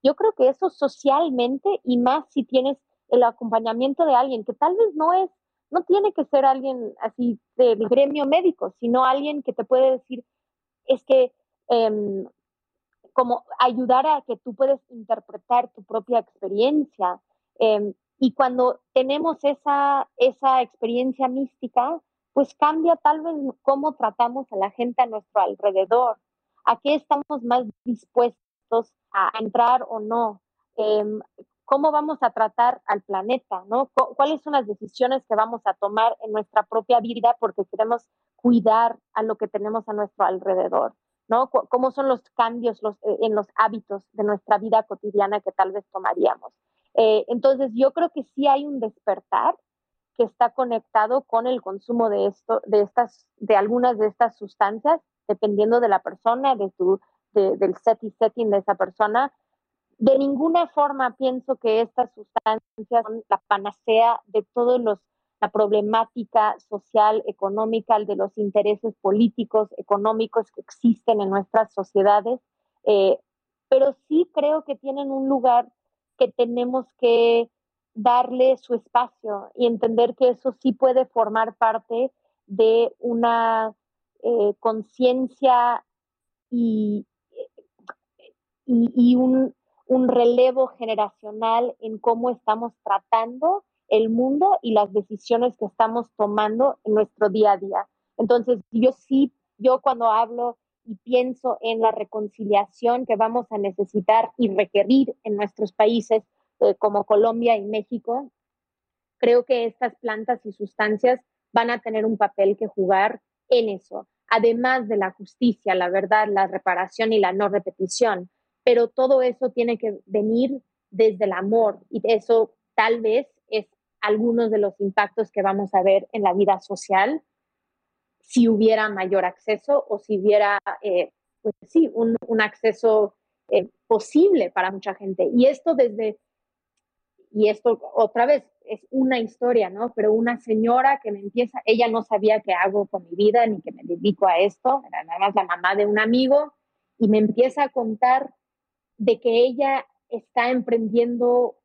yo creo que eso socialmente y más si tienes el acompañamiento de alguien que tal vez no es, no tiene que ser alguien así del gremio médico, sino alguien que te puede decir, es que em, como ayudar a que tú puedes interpretar tu propia experiencia. Em, y cuando tenemos esa, esa experiencia mística, pues cambia tal vez cómo tratamos a la gente a nuestro alrededor a qué estamos más dispuestos a entrar o no, em, cómo vamos a tratar al planeta, ¿no? ¿Cuáles son las decisiones que vamos a tomar en nuestra propia vida porque queremos cuidar a lo que tenemos a nuestro alrededor, ¿no? ¿Cómo son los cambios eh, en los hábitos de nuestra vida cotidiana que tal vez tomaríamos? Eh, entonces, yo creo que sí hay un despertar que está conectado con el consumo de esto, de estas, de algunas de estas sustancias dependiendo de la persona, de tu, del set y setting de esa persona. De ninguna forma pienso que estas sustancias son la panacea de todos los la problemática social, económica, de los intereses políticos, económicos que existen en nuestras sociedades, eh, pero sí creo que tienen un lugar que tenemos que darle su espacio y entender que eso sí puede formar parte de una eh, conciencia y, un, relevo generacional en cómo estamos tratando el mundo y las decisiones que estamos tomando en nuestro día a día. Entonces, yo sí, yo cuando hablo y pienso en la reconciliación que vamos a necesitar y requerir en nuestros países eh, como Colombia y México, creo que estas plantas y sustancias van a tener un papel que jugar en eso, además de la justicia, la verdad, la reparación y la no repetición. Pero todo eso tiene que venir desde el amor y eso tal vez es algunos de los impactos que vamos a ver en la vida social si hubiera mayor acceso o si hubiera, eh, pues sí, un, acceso eh, posible para mucha gente. Y esto desde, y esto otra vez, es una historia, ¿no? Pero una señora que me empieza, ella no sabía qué hago con mi vida ni que me dedico a esto, era nada más la mamá de un amigo, y me empieza a contar de que ella está emprendiendo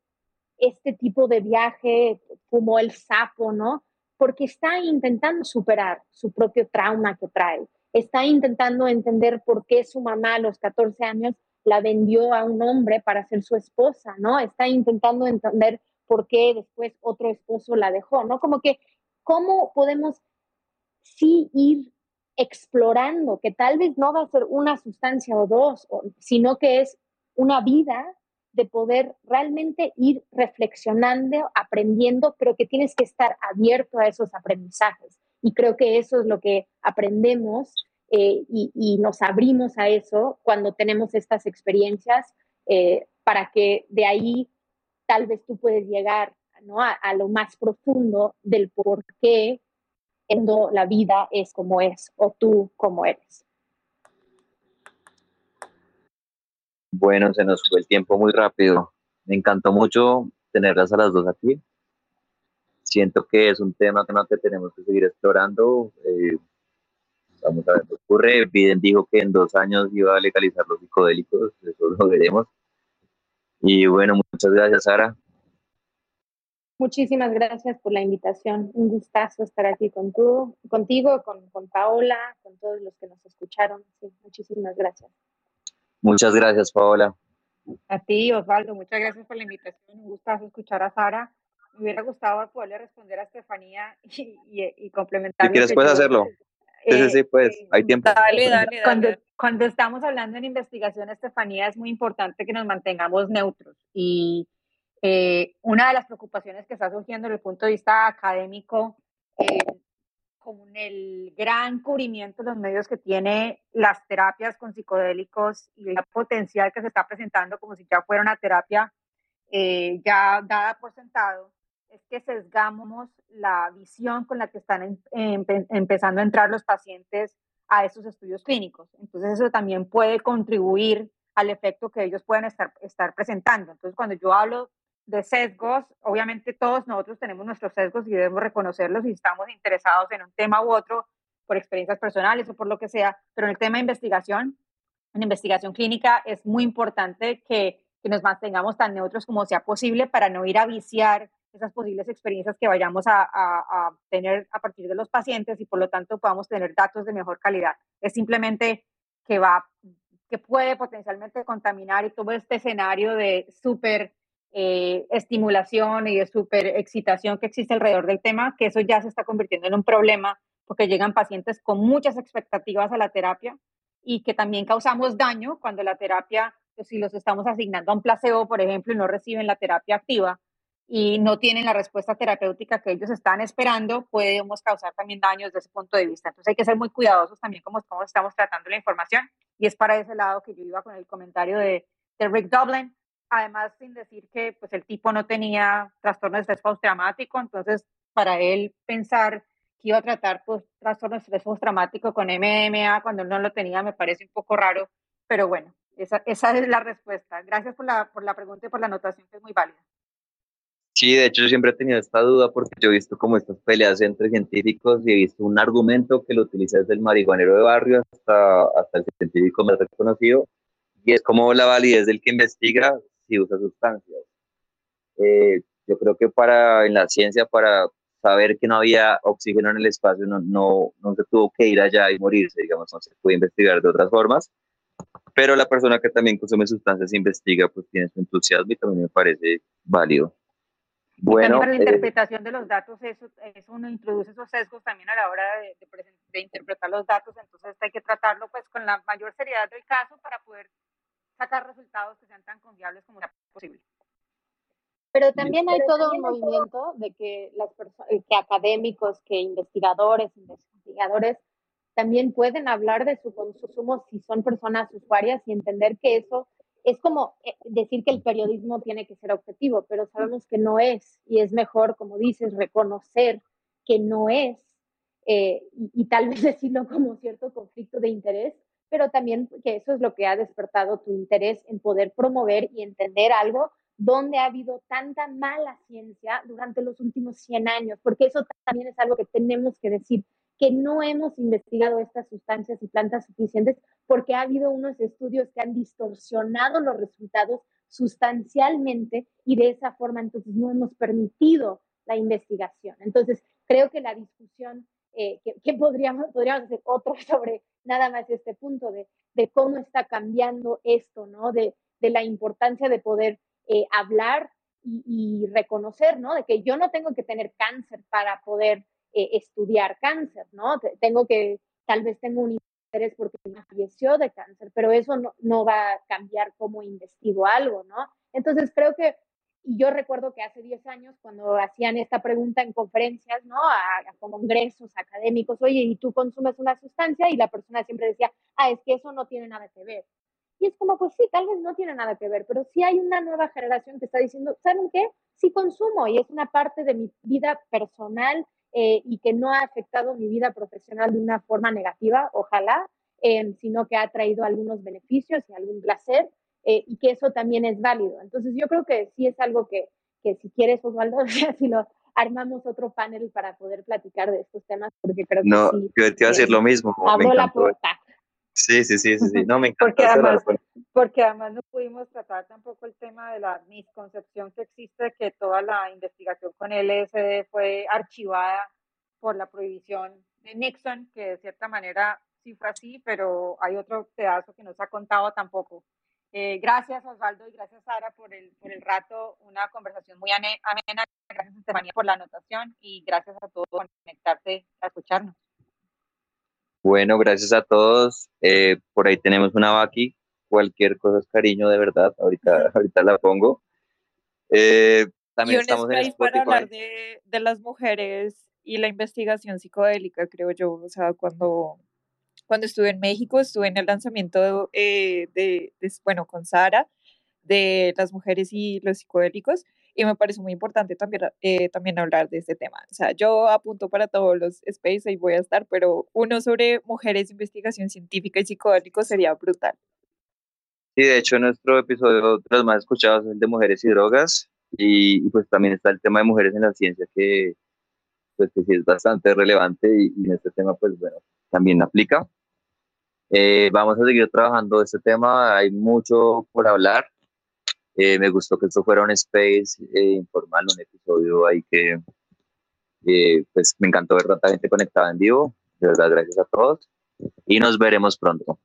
este tipo de viaje como el sapo, ¿no? Porque está intentando superar su propio trauma que trae, está intentando entender por qué su mamá a los 14 años la vendió a un hombre para ser su esposa, ¿no? Está intentando entender por qué después otro esposo la dejó, ¿no? Como que, ¿cómo podemos sí ir explorando que tal vez no va a ser una sustancia o dos, sino que es una vida de poder realmente ir reflexionando, aprendiendo, pero que tienes que estar abierto a esos aprendizajes. Y creo que eso es lo que aprendemos eh, y, nos abrimos a eso cuando tenemos estas experiencias eh, para que de ahí tal vez tú puedes llegar ¿no? a, lo más profundo del por qué la vida es como es o tú como eres. Bueno, se nos fue el tiempo muy rápido. Me encantó mucho tenerlas a las dos aquí. Siento que es un tema que tenemos que seguir explorando. Eh, Vamos a ver qué ocurre. Biden dijo que en dos años iba a legalizar los psicodélicos, eso lo veremos. Y bueno, muchas gracias, Sara. Muchísimas gracias por la invitación. Un gustazo estar aquí con tú, contigo, con, con Paola, con todos los que nos escucharon. muchísimas gracias. Muchas gracias, Paola. A ti, Osvaldo, muchas gracias por la invitación. Un gustazo escuchar a Sara. Me hubiera gustado poderle responder a Estefanía y, y, complementar. Si quieres, puedes hacerlo. Sí, sí, sí, pues, hay eh, tiempo. Dale, dale, Cuando, cuando estamos hablando en investigación, Estefanía, es muy importante que nos mantengamos neutros. Y eh, una de las preocupaciones que está surgiendo desde el punto de vista académico, eh, con el gran cubrimiento de los medios que tiene las terapias con psicodélicos y el potencial que se está presentando como si ya fuera una terapia eh, ya dada por sentado, es que sesgamos la visión con la que están empezando a entrar los pacientes a esos estudios clínicos. Entonces eso también puede contribuir al efecto que ellos pueden estar, estar presentando. Entonces cuando yo hablo de sesgos, obviamente todos nosotros tenemos nuestros sesgos y debemos reconocerlos y estamos interesados en un tema u otro por experiencias personales o por lo que sea, pero en el tema de investigación, en investigación clínica es muy importante que, que nos mantengamos tan neutros como sea posible para no ir a viciar esas posibles experiencias que vayamos a, a, tener a partir de los pacientes y por lo tanto podamos tener datos de mejor calidad. Es simplemente que va, que puede potencialmente contaminar y todo este escenario de súper eh, estimulación y de super excitación que existe alrededor del tema, que eso ya se está convirtiendo en un problema porque llegan pacientes con muchas expectativas a la terapia y que también causamos daño cuando la terapia, pues, si los estamos asignando a un placebo, por ejemplo, y no reciben la terapia activa y no tienen la respuesta terapéutica que ellos están esperando, podemos causar también daños desde ese punto de vista. Entonces hay que ser muy cuidadosos también como, cómo estamos tratando la información y es para ese lado que yo iba con el comentario de, de Rick Dublin, además sin decir que pues el tipo no tenía trastorno de estrés postraumático, entonces para él pensar que iba a tratar pues trastorno de estrés postraumático con MMA cuando él no lo tenía me parece un poco raro, pero bueno, esa, esa es la respuesta. Gracias por la, por la pregunta y por la anotación que es muy válida. Sí, de hecho yo siempre he tenido esta duda porque yo he visto como estas peleas entre científicos y he visto un argumento que lo utiliza desde el marihuanero de barrio hasta, hasta el científico más reconocido y es como la validez del que investiga si usa sustancias. Eh, yo creo que para en la ciencia, para saber que no había oxígeno en el espacio, no, no, no se tuvo que ir allá y morirse, digamos, no se puede investigar de otras formas. Pero la persona que también consume sustancias e investiga, pues tiene su entusiasmo y también me parece válido. Bueno, para la eh, interpretación de los datos, eso, eso, uno introduce esos sesgos también a la hora de, de, de, interpretar los datos, entonces hay que tratarlo pues con la mayor seriedad del caso para poder sacar resultados que sean tan confiables como sea posible. Pero también hay todo un movimiento de que las eh, que académicos, que investigadores, investigadores también pueden hablar de su consumo si son personas usuarias y entender que eso es como eh, decir que el periodismo tiene que ser objetivo, pero sabemos que no es y es mejor, como dices, reconocer que no es eh, y, y, tal vez decirlo como cierto conflicto de interés pero también que eso es lo que ha despertado tu interés en poder promover y entender algo donde ha habido tanta mala ciencia durante los últimos 100 años, porque eso también es algo que tenemos que decir, que no hemos investigado estas sustancias y plantas suficientes porque ha habido unos estudios que han distorsionado los resultados sustancialmente y de esa forma entonces no hemos permitido la investigación. Entonces, creo que la discusión eh, que, podríamos, podríamos hacer otro sobre nada más este punto de, de cómo está cambiando esto, ¿no? De, de la importancia de poder eh, hablar y, reconocer, ¿no? De que yo no tengo que tener cáncer para poder eh, estudiar cáncer, ¿no? Tengo que, tal vez tengo un interés porque me falleció de cáncer, pero eso no, no va a cambiar cómo investigo algo, ¿no? Entonces creo que y yo recuerdo que hace 10 años, cuando hacían esta pregunta en conferencias, ¿no? A, a, congresos académicos, oye, ¿y tú consumes una sustancia? Y la persona siempre decía, ah, es que eso no tiene nada que ver. Y es como, pues sí, tal vez no tiene nada que ver, pero sí hay una nueva generación que está diciendo, ¿saben qué? Sí consumo y es una parte de mi vida personal eh, y que no ha afectado mi vida profesional de una forma negativa, ojalá, eh, sino que ha traído algunos beneficios y algún placer eh, y que eso también es válido. Entonces yo creo que sí es algo que, que si quieres, Osvaldo, si lo, armamos otro panel para poder platicar de estos temas, porque creo que no, sí. yo te iba a decir lo mismo. Abro la puerta. Sí, sí, sí, sí, no me encanta. porque, además, porque además no pudimos tratar tampoco el tema de la misconcepción que existe que toda la investigación con LSD fue archivada por la prohibición de Nixon, que de cierta manera sí fue así, pero hay otro pedazo que no se ha contado tampoco. Eh, gracias Osvaldo y gracias Sara por el, por el rato, una conversación muy amena, gracias Estefanía por la anotación y gracias a todos por conectarte a escucharnos. Bueno, gracias a todos. Eh, por ahí tenemos una Baki. Cualquier cosa es cariño, de verdad. Ahorita, ahorita la pongo. Eh, también estamos en Spotify. para hablar de, de, las mujeres y la investigación psicodélica, creo yo. O sea, cuando, cuando estuve en México, estuve en el lanzamiento eh, de, de, bueno, con Sara, de las mujeres y los psicodélicos y me parece muy importante también, eh, también hablar de este tema. O sea, yo apunto para todos los space y voy a estar, pero uno sobre mujeres, investigación científica y psicodélicos sería brutal. Sí, de hecho, nuestro episodio de los más escuchados es el de mujeres y drogas y, pues también está el tema de mujeres en la ciencia que pues que sí es bastante relevante y, en este tema pues bueno, también aplica. Eh, vamos a seguir trabajando este tema, hay mucho por hablar, eh, me gustó que esto fuera un space eh, informal, un episodio ahí que eh, pues me encantó ver tanta gente conectada en vivo. De verdad, gracias a todos y nos veremos pronto.